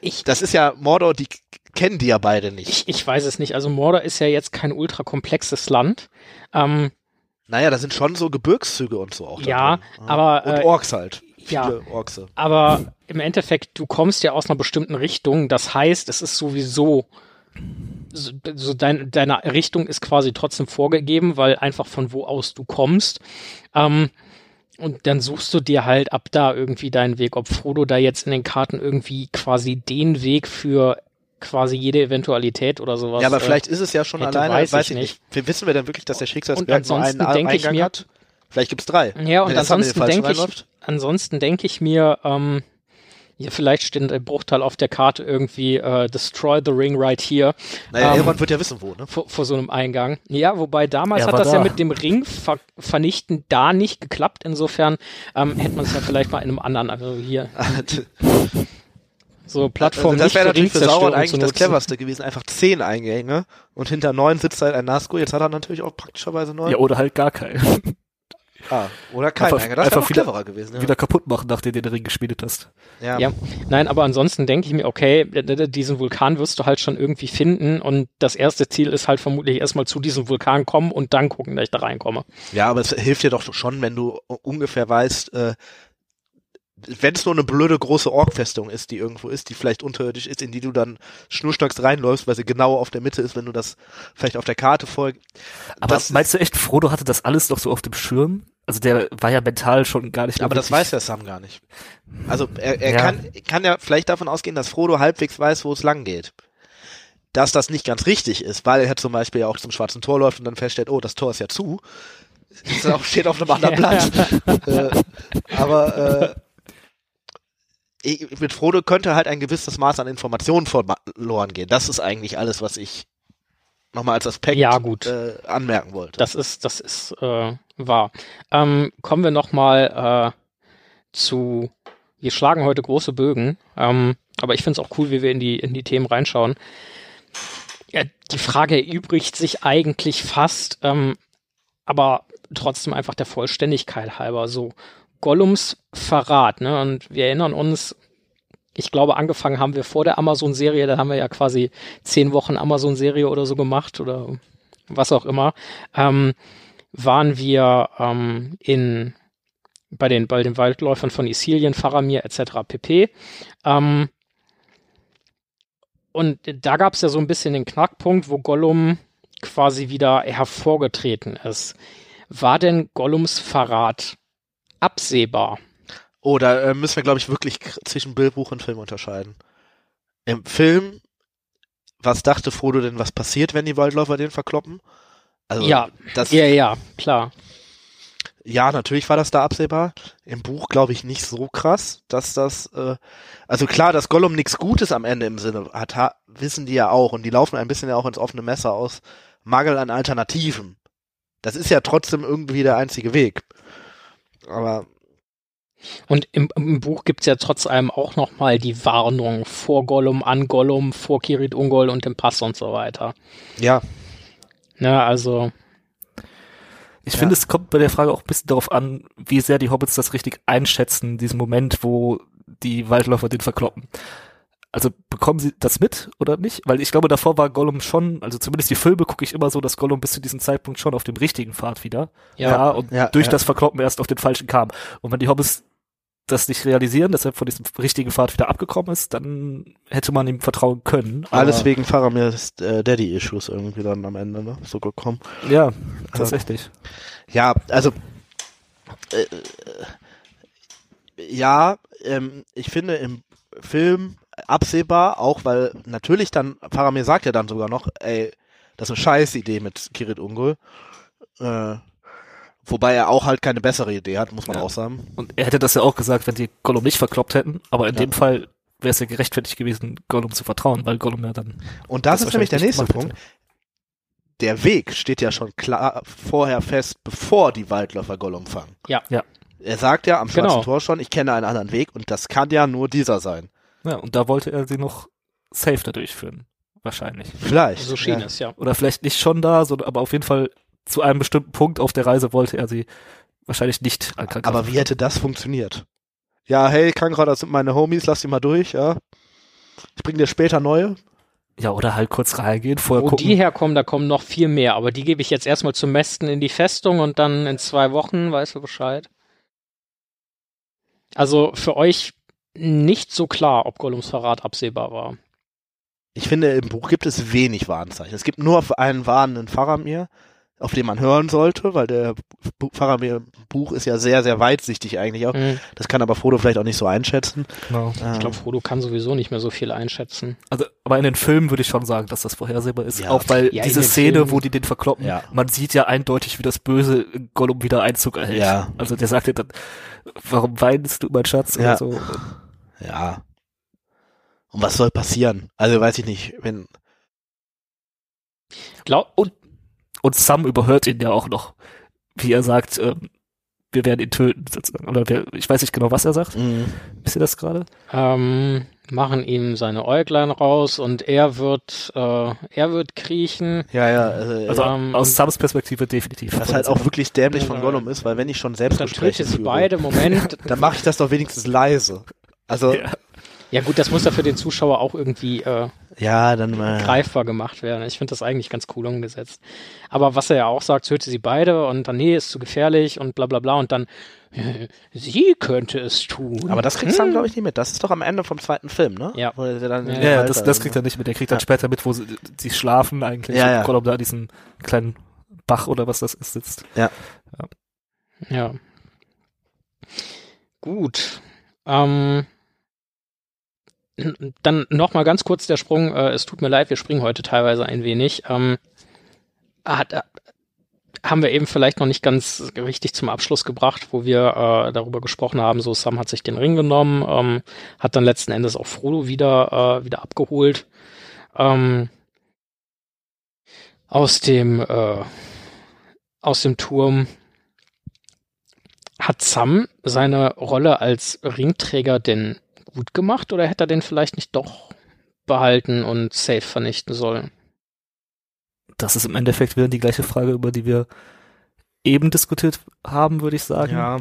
Ich, Das ist ja Mordor, die kennen die ja beide nicht. ich, ich weiß es nicht. Also Mordor ist ja jetzt kein ultra komplexes Land. Ähm, Naja, da sind schon so Gebirgszüge und so auch. da Ja, drin. aber, Und äh, Orks halt. ja. Viele Orkse. aber im Endeffekt, du kommst ja aus einer bestimmten Richtung. Das heißt, es ist sowieso so, so dein, deine Richtung ist quasi trotzdem vorgegeben, weil einfach von wo aus du kommst. Ähm, und dann suchst du dir halt ab da irgendwie deinen Weg. Ob Frodo da jetzt in den Karten irgendwie quasi den Weg für quasi jede Eventualität oder sowas. Ja, aber äh, vielleicht ist es ja schon hätte, alleine, weiß weiß, ich ich nicht. Wie Wissen wir denn wirklich, dass der Schicksalsberg nur einen ansonsten denke ich mir- hat? Vielleicht gibt's drei. Ja, und ansonsten denke ich, ansonsten denke ich mir, ähm, ja, vielleicht steht ein Bruchteil auf der Karte irgendwie äh, Destroy the Ring right here Naja, ähm, Elrond wird ja wissen, wo, ne? vor, vor so einem Eingang. Ja, wobei damals Er hat das ja da. mit dem Ring ver vernichten da nicht geklappt. Insofern ähm, hätte man es ja vielleicht mal in einem anderen, also hier so Plattform also das wäre natürlich für Sauron eigentlich das cleverste gewesen. Einfach zehn Eingänge und hinter neun sitzt halt ein Nazgul. Jetzt hat er natürlich auch praktischerweise neun. Ja, oder halt gar keinen. Ah, oder kein Einfach-. Das einfach wieder- cleverer gewesen. Ja. Wieder kaputt machen, nachdem du den Ring geschmiedet hast. Ja. Ja, nein, aber ansonsten denke ich mir, okay, diesen Vulkan wirst du halt schon irgendwie finden und das erste Ziel ist halt vermutlich erstmal zu diesem Vulkan kommen und dann gucken, dass ich da reinkomme. ja, aber es hilft dir doch schon, wenn du ungefähr weißt, äh, wenn es nur eine blöde große Orkfestung ist, die irgendwo ist, die vielleicht unterirdisch ist, in die du dann schnurstracks reinläufst, weil sie genau auf der Mitte ist, wenn du das vielleicht auf der Karte folgst. Aber Das- meinst du echt, Frodo hatte das alles noch so auf dem Schirm? Also der war ja mental schon gar nicht Aber das weiß der Sam gar nicht. Also er, er Ja. kann, kann ja vielleicht davon ausgehen, dass Frodo halbwegs weiß, wo es lang geht. Dass das nicht ganz richtig ist, weil er zum Beispiel ja auch zum schwarzen Tor läuft und dann feststellt, oh, das Tor ist ja zu. Das steht auf einem anderen Blatt. äh, aber äh, mit Frodo könnte halt ein gewisses Maß an Informationen verloren gehen. Das ist eigentlich alles, was ich nochmal als Aspekt Ja, gut. Äh, anmerken wollte. Das ist, das ist äh, wahr. Ähm, kommen wir nochmal äh, zu, wir schlagen heute große Bögen, ähm, aber ich finde es auch cool, wie wir in die, in die Themen reinschauen. Ja, die Frage erübrigt sich eigentlich fast, ähm, aber trotzdem einfach der Vollständigkeit halber so. Gollums Verrat, ne? Und wir erinnern uns, ich glaube, angefangen haben wir vor der Amazon-Serie, da haben wir ja quasi zehn Wochen Amazon-Serie oder so gemacht oder was auch immer, ähm, waren wir ähm, in bei den bei den Waldläufern von Isilien, Faramir etc. pp. Ähm, und da gab es ja so ein bisschen den Knackpunkt, wo Gollum quasi wieder hervorgetreten ist. War denn Gollums Verrat absehbar? Oh, da äh, müssen wir, glaube ich, wirklich zwischen Bildbuch und Film unterscheiden. Im Film, was dachte Frodo denn, was passiert, wenn die Waldläufer den verkloppen? Also, Ja, das, Ja, ja, klar. ja, natürlich war das da absehbar. Im Buch, glaube ich, nicht so krass, dass das, äh, also klar, dass Gollum nichts Gutes am Ende im Sinne hat, ha wissen die ja auch und die laufen ein bisschen ja auch ins offene Messer aus Mangel an Alternativen. Das ist ja trotzdem irgendwie der einzige Weg. Aber Und im, im Buch gibt's ja trotz allem auch nochmal die Warnung vor Gollum, an Gollum, vor Kirit Ungol und dem Pass und so weiter. ja, Ne, also, Ich Ja. finde, es kommt bei der Frage auch ein bisschen darauf an, wie sehr die Hobbits das richtig einschätzen, diesen Moment, wo die Waldläufer den verkloppen. Also bekommen sie das mit oder nicht? Weil ich glaube, davor war Gollum schon, also zumindest die Filme gucke ich immer so, dass Gollum bis zu diesem Zeitpunkt schon auf dem richtigen Pfad wieder Ja. war und Ja, durch ja. das Verkloppen erst auf den falschen kam. Und wenn die Hobbits das nicht realisieren, deshalb von diesem richtigen Pfad wieder abgekommen ist, dann hätte man ihm vertrauen können. Alles wegen Faramir's äh, Daddy-Issues irgendwie dann am Ende, ne? So gekommen. Ja, tatsächlich. Ja, also äh, äh, ja, ähm, ich finde im Film absehbar, auch weil natürlich dann, Faramir sagt ja dann sogar noch, ey, das ist eine scheiß Idee mit Kirit Ungol. Äh, wobei er auch halt keine bessere Idee hat, muss man Ja. auch sagen. Und er hätte das ja auch gesagt, wenn die Gollum nicht verkloppt hätten, aber in Ja. dem Fall wäre es ja gerechtfertigt gewesen, Gollum zu vertrauen, weil Gollum ja dann Und das, Das ist nämlich der nächste Punkt. Der Weg steht ja schon klar vorher fest, bevor die Waldläufer Gollum fangen. Ja. Ja. Er sagt ja am Schwarzen Genau. Tor schon, ich kenne einen anderen Weg und das kann ja nur dieser sein. Ja, und da wollte er sie noch safe da durchführen. Wahrscheinlich. Vielleicht. So schien ja. es, ja. Oder vielleicht nicht schon da, sondern aber auf jeden Fall zu einem bestimmten Punkt auf der Reise wollte er sie wahrscheinlich nicht an Aber wie hätte das funktioniert? Ja, hey, Kankra, das sind meine Homies, lass die mal durch, ja. Ich bring dir später neue. Ja, oder halt kurz reingehen, vorher Wo gucken. die herkommen, da kommen noch viel mehr, aber die gebe ich jetzt erstmal zum Mästen in die Festung und dann in zwei Wochen, weißt du Bescheid. Also für euch nicht so klar, ob Gollums Verrat absehbar war. Ich finde, im Buch gibt es wenig Warnzeichen. Es gibt nur einen warnenden Faramir, auf den man hören sollte, weil der Bu- Faramir-Buch ist ja sehr, sehr weitsichtig eigentlich auch. Hm. Das kann aber Frodo vielleicht auch nicht so einschätzen. Genau. Ähm, Ich glaube, Frodo kann sowieso nicht mehr so viel einschätzen. Also, aber in den Filmen würde ich schon sagen, dass das vorhersehbar ist. Ja. Auch weil Ja, diese Szene, Filmen- wo die den verkloppen, Ja. man sieht ja eindeutig, wie das böse Gollum wieder Einzug erhält. Ja. Also der sagt ja dann, warum weinst du, mein Schatz? Ja. So. Ja. Und was soll passieren? Also weiß ich nicht, wenn. Glaub, Und, und Sam überhört ihn ja auch noch, wie er sagt, ähm, wir werden ihn töten. sozusagen. Oder wir, ich weiß nicht genau, was er sagt. Mhm. Wisst ihr das gerade? ähm, machen ihm seine Äuglein raus und er wird, äh, er wird kriechen. Ja, ja. Also, Also Ähm, aus Sams Perspektive definitiv. was halt auch wirklich dämlich von. Gollum ist, weil wenn ich schon Dann tötet Selbstgespräche sie führe, beide. Moment. dann mache ich das doch wenigstens leise. Also, Ja. Ja gut, das muss ja für den Zuschauer auch irgendwie äh, ja, dann mal. greifbar gemacht werden. Ich finde das eigentlich ganz cool umgesetzt. Aber was er ja auch sagt, töte sie beide und dann, nee, ist zu gefährlich und bla bla bla und dann, äh, sie könnte es tun. Aber das kriegst du dann, glaube ich, nicht mit. Das ist doch am Ende vom zweiten Film, ne? Ja. Wo der dann Ja, Ja, ja, Wald das, da- das kriegt er nicht mit. Der kriegt dann Ja. später mit, wo sie, sie schlafen eigentlich. Ja, und ja. Gollum da an diesem kleinen Bach oder was das ist sitzt. Ja. Gut. Ähm, dann noch mal ganz kurz der Sprung. Äh, es tut mir leid, wir springen heute teilweise ein wenig. Ähm, hat, äh, haben wir eben vielleicht noch nicht ganz richtig zum Abschluss gebracht, wo wir äh, darüber gesprochen haben. So, Sam hat sich den Ring genommen, ähm, hat dann letzten Endes auch Frodo wieder äh, wieder abgeholt. Ähm, aus dem äh, aus dem Turm hat Sam seine Rolle als Ringträger denn gut gemacht oder hätte er den vielleicht nicht doch behalten und safe vernichten sollen? Das ist im Endeffekt wieder die gleiche Frage, über die wir eben diskutiert haben, würde ich sagen. Ja.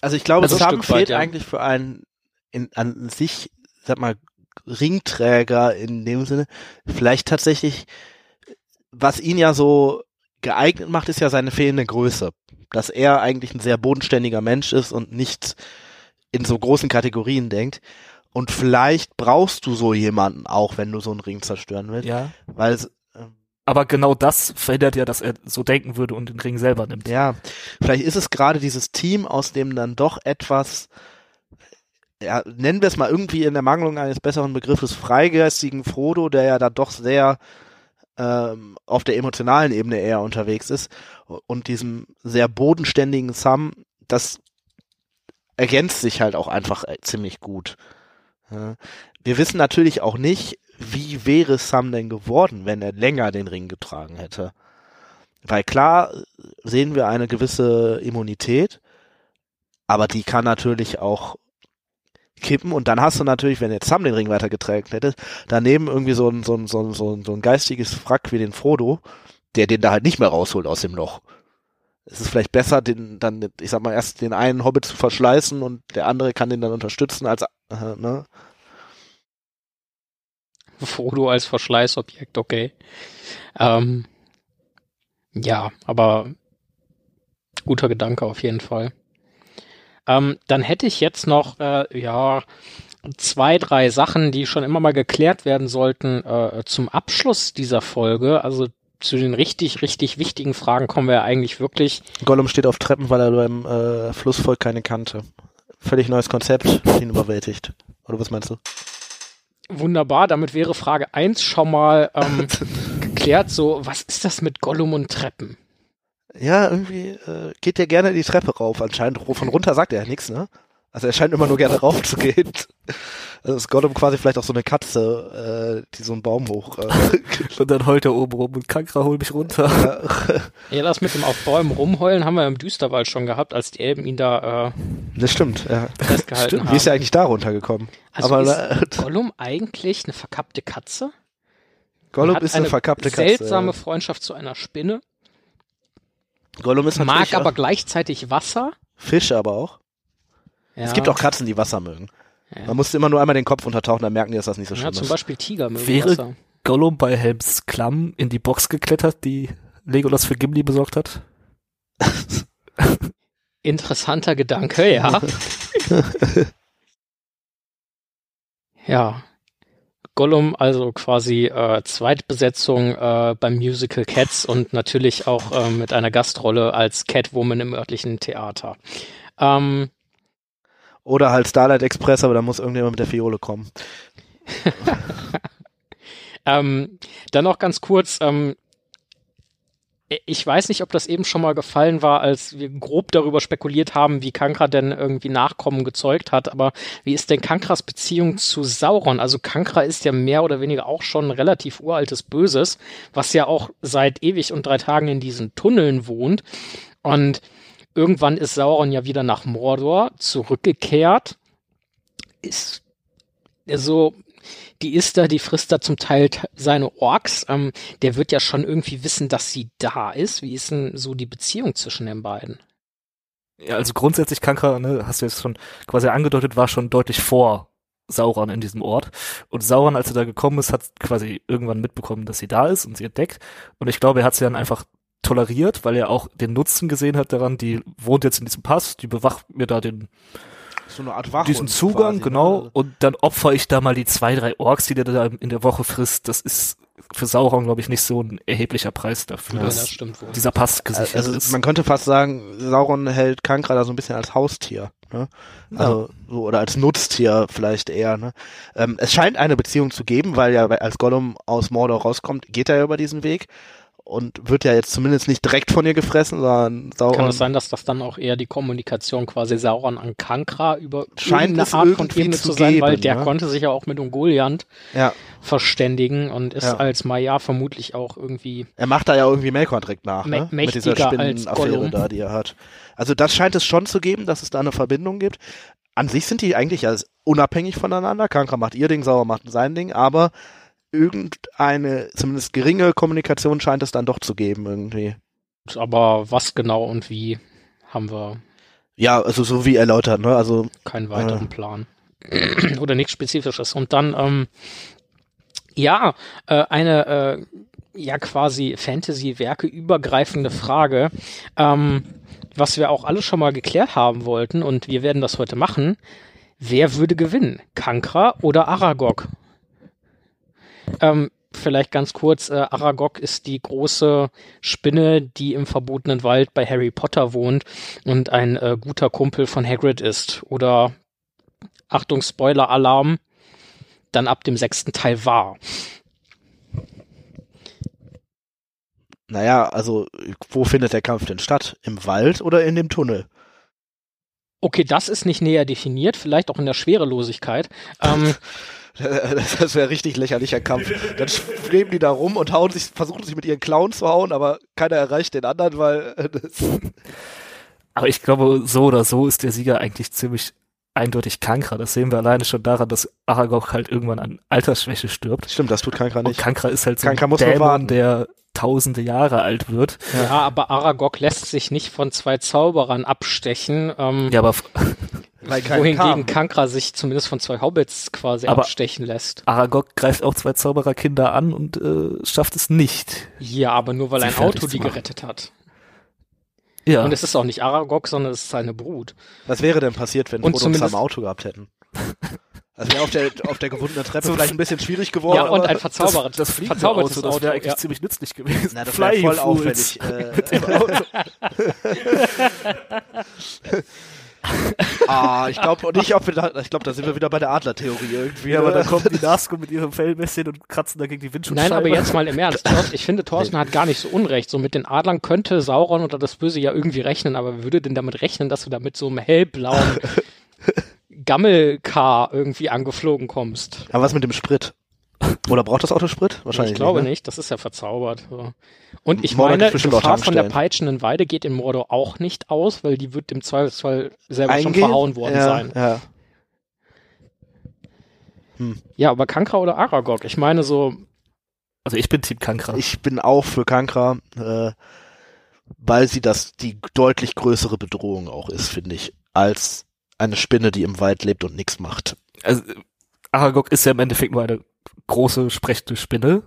Also ich glaube, Also Sam Stück weit, fehlt ja. eigentlich für einen in, an sich, sag mal, Ringträger in dem Sinne, vielleicht tatsächlich, was ihn ja so geeignet macht, ist ja seine fehlende Größe. Dass er eigentlich ein sehr bodenständiger Mensch ist und nicht in so großen Kategorien denkt. Und vielleicht brauchst du so jemanden auch, wenn du so einen Ring zerstören willst. ja. Weil es, ähm, Aber genau das verhindert ja, dass er so denken würde und den Ring selber nimmt. Ja, vielleicht ist es gerade dieses Team, aus dem dann doch etwas, ja, nennen wir es mal irgendwie in der Mangelung eines besseren Begriffes, freigeistigen Frodo, der ja da doch sehr ähm, auf der emotionalen Ebene eher unterwegs ist, und diesem sehr bodenständigen Sam, das ergänzt sich halt auch einfach äh, ziemlich gut. Wir wissen natürlich auch nicht, wie wäre Sam denn geworden, wenn er länger den Ring getragen hätte. Weil klar sehen wir eine gewisse Immunität, aber die kann natürlich auch kippen und dann hast du natürlich, wenn jetzt Sam den Ring weitergetragen hätte, daneben irgendwie so ein, so ein, so ein, so ein geistiges Frack wie den Frodo, der den da halt nicht mehr rausholt aus dem Loch. Es ist vielleicht besser, den dann, ich sag mal, erst den einen Hobbit zu verschleißen und der andere kann den dann unterstützen als, äh, ne? Frodo als Verschleißobjekt, okay. Ähm, ja, aber guter Gedanke auf jeden Fall. Ähm, dann hätte ich jetzt noch, äh, ja, zwei, drei Sachen, die schon immer mal geklärt werden sollten äh, zum Abschluss dieser Folge. Also zu den richtig, richtig wichtigen Fragen kommen wir ja eigentlich wirklich. Gollum steht auf Treppen, weil er beim äh, Flussvolk keine kannte. Völlig neues Konzept, ihn überwältigt. Oder was meinst du? Wunderbar, damit wäre Frage eins schon mal ähm, geklärt. So, was ist das mit Gollum und Treppen? Ja, irgendwie äh, geht der gerne die Treppe rauf. Anscheinend von runter sagt er ja nichts, ne? Also er scheint immer nur gerne raufzugehen. Also ist Gollum quasi vielleicht auch so eine Katze, äh, die so einen Baum hoch. Äh, Und dann heult er oben rum und Kankra hol mich runter. Ja, das mit dem auf Bäumen rumheulen haben wir im Düsterwald schon gehabt, als die Elben ihn da äh, das stimmt, ja. festgehalten Stimmt. haben. Wie ist er eigentlich da runtergekommen? also Aber ist äh, Gollum eigentlich eine verkappte Katze? Gollum hat ist eine, verkappte Katze. seltsame. Freundschaft zu einer Spinne, Gollum ist mag aber gleichzeitig Wasser. Fische aber auch. Ja. Es gibt auch Katzen, die Wasser mögen. Ja. Man musste immer nur einmal den Kopf untertauchen, dann merken die, dass das nicht so ja, schlimm zum ist. Beispiel Tiger mögen Wäre- Wasser. Gollum bei Helms Klamm in die Box geklettert, die Legolas für Gimli besorgt hat. Interessanter Gedanke, ja. ja. Gollum, also quasi äh, Zweitbesetzung äh, beim Musical Cats und natürlich auch äh, mit einer Gastrolle als Catwoman im örtlichen Theater. Ähm, Oder halt Starlight Express, aber da muss irgendjemand mit der Fiole kommen. Ähm, dann noch ganz kurz, ähm, ich weiß nicht, ob das eben schon mal gefallen war, als wir grob darüber spekuliert haben, wie Kankra denn irgendwie Nachkommen gezeugt hat, aber wie ist denn Kankras Beziehung zu Sauron? Also Kankra ist ja mehr oder weniger auch schon ein relativ uraltes Böses, was ja auch seit ewig und drei Tagen in diesen Tunneln wohnt und irgendwann ist Sauron ja wieder nach Mordor zurückgekehrt. Ist so, die ist da, die frisst da zum Teil seine Orks. Ähm, der wird ja schon irgendwie wissen, dass sie da ist. Wie ist denn so die Beziehung zwischen den beiden? Ja, also grundsätzlich Kankra, ne, hast du jetzt schon quasi angedeutet, war schon deutlich vor Sauron in diesem Ort. Und Sauron, als er da gekommen ist, hat quasi irgendwann mitbekommen, dass sie da ist und sie entdeckt. Und ich glaube, er hat sie dann einfach toleriert, weil er auch den Nutzen gesehen hat daran, die wohnt jetzt in diesem Pass, die bewacht mir da den, So eine Art Wachhund diesen Zugang, quasi, genau, ne? und dann opfer ich da mal die zwei, drei Orks, die der da in der Woche frisst. Das ist für Sauron, glaube ich, nicht so ein erheblicher Preis dafür, Ja, dass das stimmt wohl. dieser Pass gesichert Also ist. man könnte fast sagen, Sauron hält Kankra da so ein bisschen als Haustier. Ne? Also so, oder als Nutztier vielleicht eher. Ne? Ähm, es scheint eine Beziehung zu geben, weil ja als Gollum aus Mordor rauskommt, geht er ja über diesen Weg und wird ja jetzt zumindest nicht direkt von ihr gefressen, sondern Sauron Kann es sein, dass das dann auch eher die Kommunikation quasi Sauron an Kankra über Scheint es Art von irgendwie Ebene zu zu sein, weil geben, der ne? konnte sich ja auch mit Ungoliant ja, verständigen und ist Ja. als Maya vermutlich auch irgendwie er macht da ja irgendwie Melkor direkt nach, ne? mit dieser Spinnenaffäre da, die er hat. Also das scheint es schon zu geben, dass es da eine Verbindung gibt. An sich sind die eigentlich ja unabhängig voneinander. Kankra macht ihr Ding, Sauer macht sein Ding, aber irgendeine, zumindest geringe Kommunikation scheint es dann doch zu geben irgendwie. aber was genau und wie haben wir Ja, also so wie erläutert, ne? Also keinen weiteren Plan. Oder nichts Spezifisches. Und dann, ähm, ja, äh, eine äh, ja quasi Fantasy-Werke übergreifende Frage, ähm, was wir auch alle schon mal geklärt haben wollten und wir werden das heute machen. Wer würde gewinnen? Kankra oder Aragog? Ähm, vielleicht ganz kurz, äh, Aragog ist die große Spinne, die im verbotenen Wald bei Harry Potter wohnt und ein äh, guter Kumpel von Hagrid ist. Oder, Achtung, Spoiler-Alarm, dann ab dem sechsten Teil war. Naja, also wo findet der Kampf denn statt? Im Wald oder in dem Tunnel? Okay, das ist nicht näher definiert, vielleicht auch in der Schwerelosigkeit. Ähm, Das wäre richtig lächerlicher Kampf. Dann schweben die da rum und hauen sich, versuchen sich mit ihren Klauen zu hauen, aber keiner erreicht den anderen, weil äh, das, Aber ich glaube, so oder so ist der Sieger eigentlich ziemlich eindeutig Kankra. Das sehen wir alleine schon daran, dass Aragog halt irgendwann an Altersschwäche stirbt. stimmt, das tut Kankra Und nicht. Kankra ist halt so Kankra ein Dämon, der tausende Jahre alt wird. ja. aber Aragog lässt sich nicht von zwei Zauberern abstechen. Ähm, Ja, aber Weil Wohingegen. Kankra sich zumindest von zwei Hobbits quasi Aber- abstechen lässt. Aragog greift auch zwei Zaubererkinder an und äh, schafft es nicht. Ja, aber nur weil Sie ein Auto die gerettet hat. Ja. Und es ist auch nicht Aragog, sondern es ist seine Brut. Was wäre denn passiert, wenn Und Frodo am Auto gehabt hätten? Also wäre auf der, auf der gewundenen Treppe vielleicht ein bisschen schwierig geworden. ja, und aber ein verzaubertes, das fliegende verzaubertes Auto, Auto. das wäre eigentlich ja. ziemlich nützlich gewesen. Na, das wäre voll Fools. aufwendig. Äh, ah, ich glaube nicht, ob wir da, ich glaube, da sind wir wieder bei der Adler-Theorie irgendwie. Ja, aber da kommen die Nazgûl mit ihrem Fellmesschen und kratzen dagegen die Windschutzscheibe. Nein, aber jetzt mal im Ernst. Ich finde, Thorsten hat gar nicht so unrecht. So mit den Adlern könnte Sauron oder das Böse ja irgendwie rechnen, aber wer würde denn damit rechnen, dass du da mit so einem hellblauen Gammelkar irgendwie angeflogen kommst? Aber was mit dem Sprit? Oder braucht das Auto Sprit? Wahrscheinlich ich glaube nicht. ne? nicht, das ist ja verzaubert. So. Und ich Mordor meine, auch Gefahr von der peitschenden Weide geht in Mordor auch nicht aus, weil die wird im Zweifelsfall selber schon Eingehen? verhauen worden ja, sein. Ja. Ja, aber Kankra oder Aragog? Ich meine so, Also ich bin Team Kankra. Ich bin auch für Kankra, äh, weil sie das die deutlich größere Bedrohung auch ist, finde ich, als eine Spinne, die im Wald lebt und nichts macht. also Aragog ist ja im Endeffekt nur eine große sprechende Spinne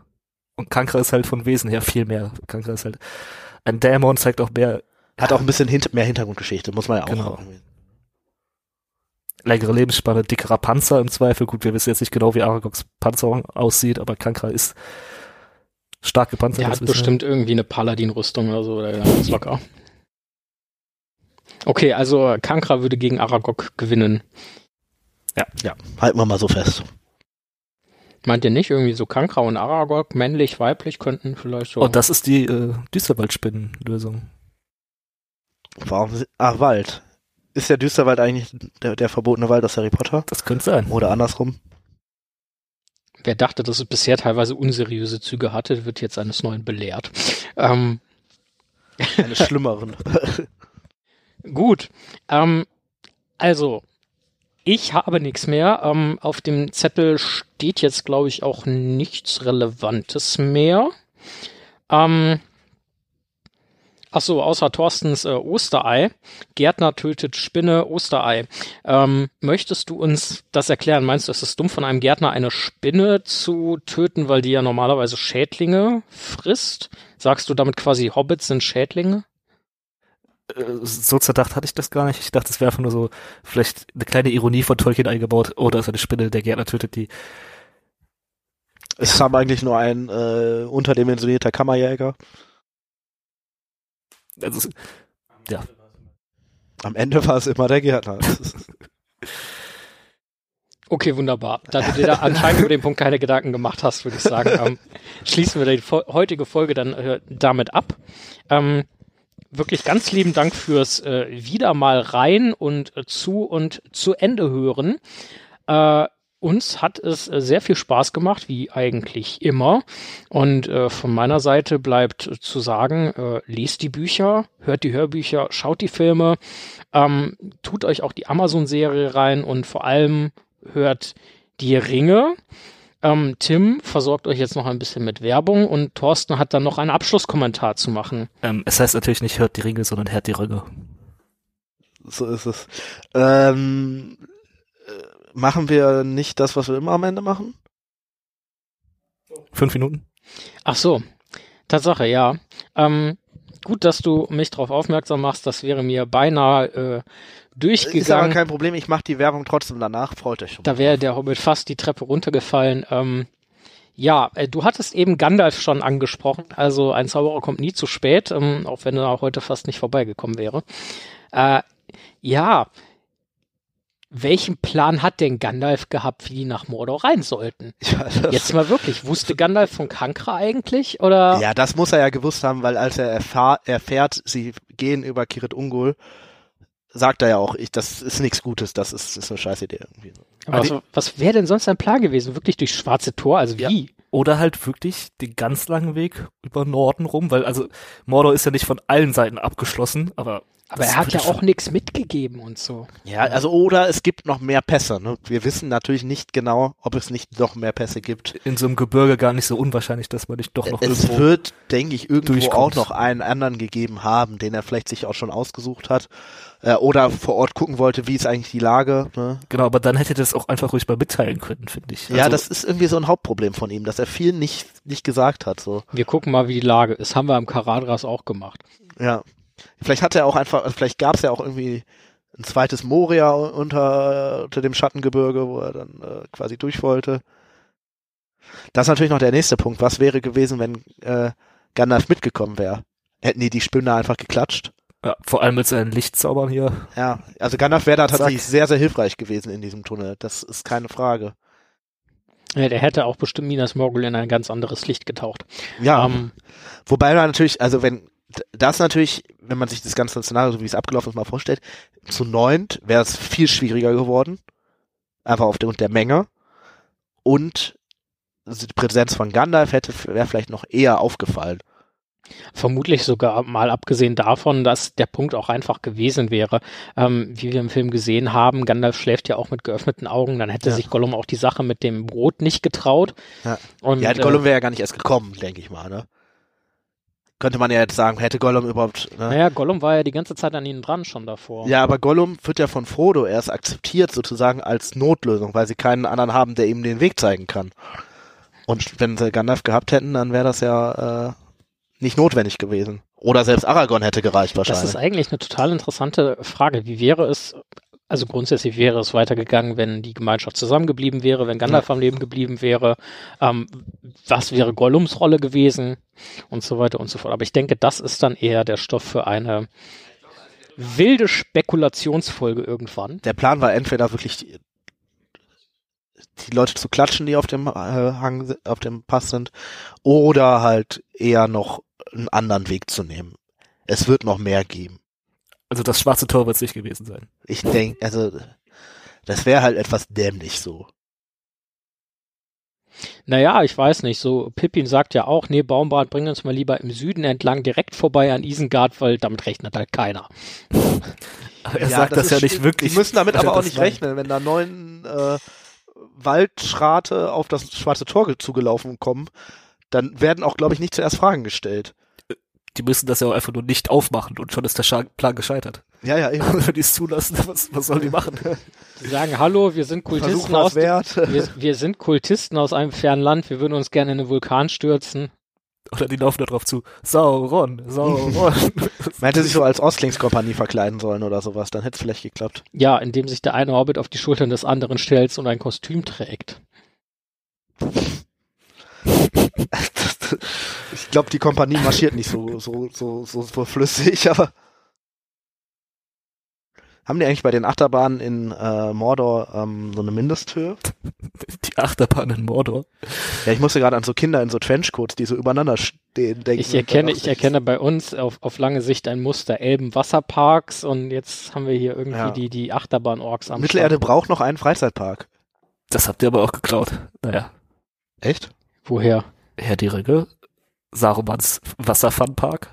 und Kankra ist halt von Wesen her viel mehr. Kankra ist halt ein Dämon, zeigt auch mehr Hat auch ein bisschen hint mehr Hintergrundgeschichte, muss man ja auch Genau. längere Lebensspanne, dickerer Panzer im Zweifel. Gut, wir wissen jetzt nicht genau, wie Aragogs Panzerung aussieht, aber Kankra ist stark gepanzert. der das hat bestimmt irgendwie eine Paladin-Rüstung oder so, oder ganz locker. Okay, also Kankra würde gegen Aragog gewinnen. Ja, halten wir mal so fest. Meint ihr nicht irgendwie so Kankra und Aragog, männlich, weiblich, könnten vielleicht so. Und das ist die äh, Düsterwaldspinnen-Lösung. Warum? Ah, Wald. Ist der Düsterwald eigentlich der, der verbotene Wald aus Harry Potter? Das könnte sein. Oder andersrum? Wer dachte, dass es bisher teilweise unseriöse Züge hatte, wird jetzt eines Neuen belehrt. Ähm, Eines schlimmeren. Gut. Ähm, also, ich habe nichts mehr. Ähm, auf dem Zettel steht jetzt, glaube ich, auch nichts Relevantes mehr. Ähm, ach außer Thorstens äh, Osterei. Gärtner tötet Spinne, Osterei. Ähm, möchtest du uns das erklären? Meinst du, es ist dumm von einem Gärtner eine Spinne zu töten, weil die ja normalerweise Schädlinge frisst? Sagst du damit quasi Hobbits sind Schädlinge? Äh, so zerdacht hatte ich das gar nicht. Ich dachte, es wäre einfach nur so vielleicht eine kleine Ironie von Tolkien eingebaut. Oh, da ist eine Spinne, der Gärtner tötet die. Es ist aber eigentlich nur ein äh, unterdimensionierter Kammerjäger. Also, Am Ende war es immer der Gärtner. Okay, wunderbar. Da du dir da anscheinend über den Punkt keine Gedanken gemacht hast, würde ich sagen, ähm, schließen wir die fo heutige Folge dann äh, damit ab. Ähm, wirklich ganz lieben Dank fürs äh, wieder mal rein und äh, zu und zu Ende hören. Äh, uns hat es äh, sehr viel Spaß gemacht, wie eigentlich immer. Und äh, von meiner Seite bleibt äh, zu sagen, äh, lest die Bücher, hört die Hörbücher, schaut die Filme, ähm, tut euch auch die Amazon-Serie rein und vor allem hört die Ringe. Ähm, Tim versorgt euch jetzt noch ein bisschen mit Werbung und Thorsten hat dann noch einen Abschlusskommentar zu machen. ähm, es heißt natürlich nicht hört die Ringe, sondern hört die Ringe. So ist es. Ähm, äh, machen wir nicht das, was wir immer am Ende machen? Fünf Minuten? Ach so, Tatsache, ja. Ähm, gut, dass du mich darauf aufmerksam machst. Das wäre mir beinahe äh, Ist aber durchgegangen. kein Problem, ich mache die Werbung trotzdem danach, freut euch schon. Da wäre der Hobbit fast die Treppe runtergefallen. Ähm, ja, äh, du hattest eben Gandalf schon angesprochen. Also ein Zauberer kommt nie zu spät, ähm, auch wenn er heute fast nicht vorbeigekommen wäre. Äh, ja, welchen Plan hat denn Gandalf gehabt, wie die nach Mordor rein sollten? Ja, Jetzt mal wirklich, wusste Gandalf von Kankra eigentlich? Oder? ja, das muss er ja gewusst haben, weil als er erfahr, erfährt, sie gehen über Kirit Ungol, sagt er ja auch, ich, das ist nichts Gutes, das ist, ist eine scheiß Idee irgendwie. Aber was, was wäre denn sonst sein Plan gewesen? Wirklich durchs schwarze Tor? Also Ja. wie? Oder halt wirklich den ganz langen Weg über Norden rum, weil also Mordor ist ja nicht von allen Seiten abgeschlossen, aber Aber er hat ja auch nichts mitgegeben und so. Ja, also oder es gibt noch mehr Pässe. Ne? Wir wissen natürlich nicht genau, ob es nicht noch mehr Pässe gibt. In so einem Gebirge gar nicht so unwahrscheinlich, dass man nicht doch noch es irgendwo wird, denke ich, irgendwo durchkommt. auch noch einen anderen gegeben haben, den er vielleicht sich auch schon ausgesucht hat. Äh, oder vor Ort gucken wollte, wie ist eigentlich die Lage. Ne? Genau, aber dann hätte er das auch einfach ruhig mal mitteilen können, finde ich. ja, Also, das ist irgendwie so ein Hauptproblem von ihm, dass er viel nicht, nicht gesagt hat. So. Wir gucken mal, wie die Lage ist. Haben wir am Karadras auch gemacht. Ja. Vielleicht hat er auch einfach, also vielleicht gab es ja auch irgendwie ein zweites Moria unter, unter dem Schattengebirge, wo er dann äh, quasi durch wollte. Das ist natürlich noch der nächste Punkt. Was wäre gewesen, wenn äh, Gandalf mitgekommen wäre? Hätten die die Spinne einfach geklatscht? ja, vor allem mit seinen Lichtzaubern hier. Ja, also Gandalf wäre da Zack. tatsächlich sehr, sehr hilfreich gewesen in diesem Tunnel. Das ist keine Frage. Ja, der hätte auch bestimmt Minas Morgul in ein ganz anderes Licht getaucht. Ja, Ähm, wobei man natürlich, also wenn das natürlich, wenn man sich das ganze Szenario, so wie es abgelaufen ist, mal vorstellt, zu neunt wäre es viel schwieriger geworden. Einfach aufgrund der Menge. Und die Präsenz von Gandalf hätte, wäre vielleicht noch eher aufgefallen. Vermutlich sogar mal abgesehen davon, dass der Punkt auch einfach gewesen wäre. Ähm, wie wir im Film gesehen haben, Gandalf schläft ja auch mit geöffneten Augen, dann hätte Ja. sich Gollum auch die Sache mit dem Brot nicht getraut. Ja. Und, ja, äh, Gollum wäre ja gar nicht erst gekommen, denke ich mal, ne? Könnte man ja jetzt sagen, hätte Gollum überhaupt, ne? naja, Gollum war ja die ganze Zeit an ihnen dran schon davor. Ja, aber Gollum wird ja von Frodo erst akzeptiert sozusagen als Notlösung, weil sie keinen anderen haben, der ihm den Weg zeigen kann. Und wenn sie Gandalf gehabt hätten, dann wäre das ja äh, nicht notwendig gewesen. Oder selbst Aragorn hätte gereicht Das wahrscheinlich. ist eigentlich eine total interessante Frage. Wie wäre es, also grundsätzlich wäre es weitergegangen, wenn die Gemeinschaft zusammengeblieben wäre, wenn Gandalf am Leben geblieben wäre, ähm, was wäre Gollums Rolle gewesen und so weiter und so fort. Aber ich denke, das ist dann eher der Stoff für eine wilde Spekulationsfolge irgendwann. Der Plan war entweder wirklich die, die Leute zu klatschen, die auf dem äh, Hang, auf dem Pass sind, oder halt eher noch einen anderen Weg zu nehmen. Es wird noch mehr geben. Also das schwarze Tor wird es nicht gewesen sein. Ich denke, also das wäre halt etwas dämlich so. Naja, ich weiß nicht, so Pippin sagt ja auch, nee, Baumbart, bring uns mal lieber im Süden entlang direkt vorbei an Isengard, weil damit rechnet halt keiner. Er sagt das, ja ist- nicht wirklich. Die müssen damit er aber auch das nicht rechnen, wenn da neun äh, Waldschrate auf das schwarze Tor ge- zugelaufen kommen, dann werden auch, glaube ich, nicht zuerst Fragen gestellt. Die müssen das ja auch einfach nur nicht aufmachen und schon ist der Plan gescheitert. Ja, ja, eben. Wenn die es zulassen, was, was sollen die machen? Die sagen, hallo, wir sind Kultisten aus wert. wir, wir sind Kultisten aus einem fernen Land, wir würden uns gerne in einen Vulkan stürzen. Oder die laufen da drauf zu. Sauron, Sauron. Man hätte sich so als Ostlingskompanie verkleiden sollen oder sowas, dann hätte es vielleicht geklappt. Ja, indem sich der eine Hobbit auf die Schultern des anderen stellt und ein Kostüm trägt. ich glaube, die Kompanie marschiert nicht so, so, so, so, so flüssig, aber. Haben die eigentlich bei den Achterbahnen in äh, Mordor ähm, so eine Mindesthöhe? die Achterbahn in Mordor. Ja, ich musste gerade an so Kinder in so Trenchcoats, die so übereinander stehen, denken. Ich erkenne, ich erkenne bei uns auf, auf lange Sicht ein Muster Elben Wasserparks und jetzt haben wir hier irgendwie Ja. die, die Achterbahn-Orks am Mittelerde Start. braucht noch einen Freizeitpark. Das habt ihr aber auch geklaut. Naja. Echt? Woher? Herr die Ringe. Sarumans Wasserfunpark.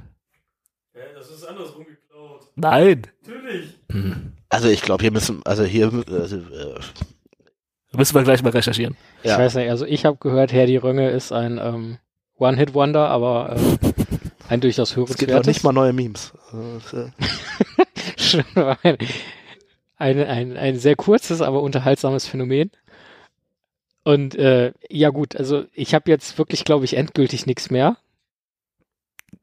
das ist andersrum geklaut. Nein. Natürlich. Hm. Also ich glaube, hier müssen, also hier, also, äh, Müssen wir gleich mal recherchieren. Ja. Ich weiß nicht, also ich habe gehört, Herr die Rönge ist ein ähm, One-Hit-Wonder, aber äh, ein durchaus es gibt noch nicht mal neue Memes. Also, äh, ein, ein, ein, ein sehr kurzes, aber unterhaltsames Phänomen. Und äh, ja gut, also ich habe jetzt wirklich, glaube ich, endgültig nichts mehr.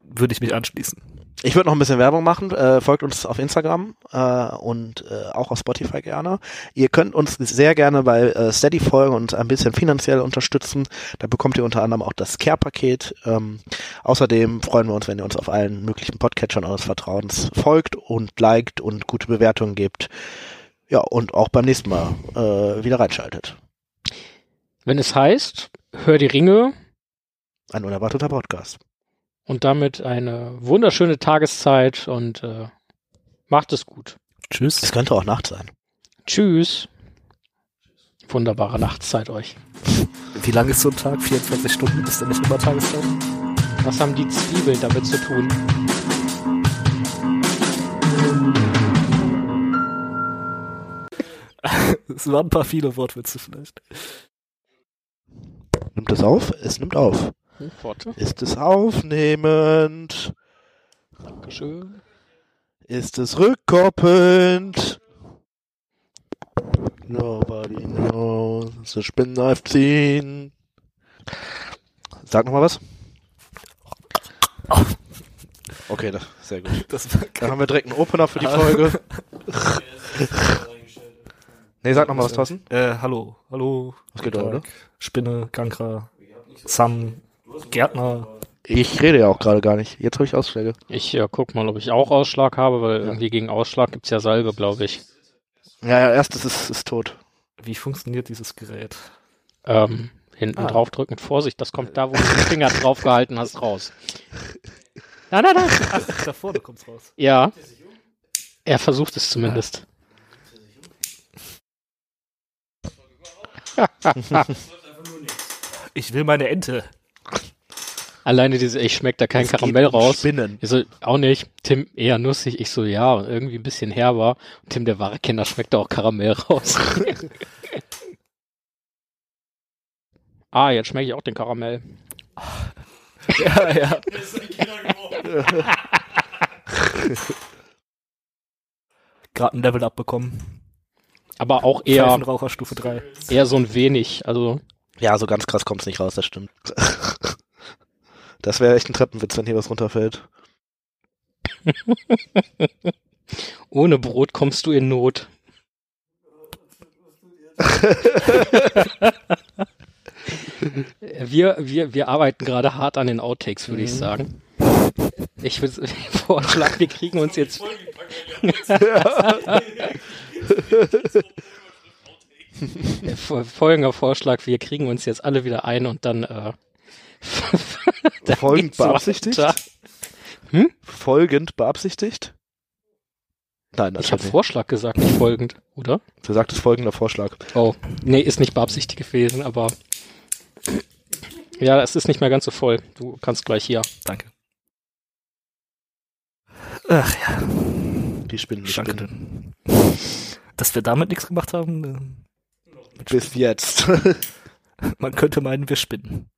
Würde ich mich anschließen. Ich würde noch ein bisschen Werbung machen. Äh, folgt uns auf Instagram äh, und äh, auch auf Spotify gerne. Ihr könnt uns sehr gerne bei äh, Steady folgen und ein bisschen finanziell unterstützen. Da bekommt ihr unter anderem auch das Care-Paket. Ähm, außerdem freuen wir uns, wenn ihr uns auf allen möglichen Podcatchern eures Vertrauens folgt und liked und gute Bewertungen gebt. Ja, und auch beim nächsten Mal äh, wieder reinschaltet wenn es heißt, hör die Ringe. Ein unerwarteter Podcast. Und damit eine wunderschöne Tageszeit und äh, macht es gut. Tschüss. Es könnte auch Nacht sein. Tschüss. Wunderbare Nachtzeit euch. Wie lange ist so ein Tag? 24 Stunden? Ist denn nicht immer Tageszeit? Was haben die Zwiebeln damit zu tun? Es waren ein paar viele Wortwitze vielleicht. Nimmt es auf? Es nimmt auf. Warte. Ist es aufnehmend? Dankeschön. Ist es rückkoppelnd? Nobody knows the spin I've seen. Sag nochmal was. Okay, das, sehr gut. Das Dann haben wir direkt einen Opener für die Folge. nee, sag nochmal was, Thorsten. Äh, hallo, hallo. Was geht da, oder? Spinne, Gankra, Sam, Gärtner. Ich rede ja auch gerade gar nicht. Jetzt habe ich Ausschläge. Ich äh, guck mal, ob ich auch Ausschlag habe, weil irgendwie gegen Ausschlag gibt's ja Salbe, glaube ich. Ja, ja, erstes ist, ist tot. Wie funktioniert dieses Gerät? Ähm, hinten Ah. draufdrücken. Vorsicht, das kommt da, wo du den Finger drauf gehalten hast, raus. Nein, nein, nein. Ach, da vorne kommt's raus. Ja. Er versucht es zumindest. Ich will meine Ente. Alleine diese, ich schmeckt da kein Es geht Karamell um raus. Spinnen. Ich so, auch nicht. Tim, eher nussig. Ich so, ja, und irgendwie ein bisschen herber. Und Tim, der wahre Kenner, schmeckt da auch Karamell raus. ah, jetzt schmecke ich auch den Karamell. Ja, ja. Gerade ein Level abbekommen. Aber auch eher, Pfeifenraucher Stufe 3. eher so ein wenig. Also, Ja, so ganz krass kommt's nicht raus, das stimmt. Das wäre echt ein Treppenwitz, wenn hier was runterfällt. ohne Brot kommst du in Not. wir, wir, wir arbeiten gerade hart an den Outtakes, würde ich sagen. Ich würde vorschlagen, wir kriegen uns jetzt folgender Vorschlag, wir kriegen uns jetzt alle wieder ein und dann, äh, dann Folgend beabsichtigt? weiter. Folgend beabsichtigt? Nein, Ich habe Vorschlag gesagt, nicht folgend, oder? Du sagtest folgender Vorschlag. Oh, nee, ist nicht beabsichtigt gewesen, aber ja, es ist nicht mehr ganz so voll. Du kannst gleich hier. Danke. Ach ja, Die Spinnen, die danke. Spinnen. Dass wir damit nichts gemacht haben, Bis jetzt. äh, man könnte meinen, wir spinnen.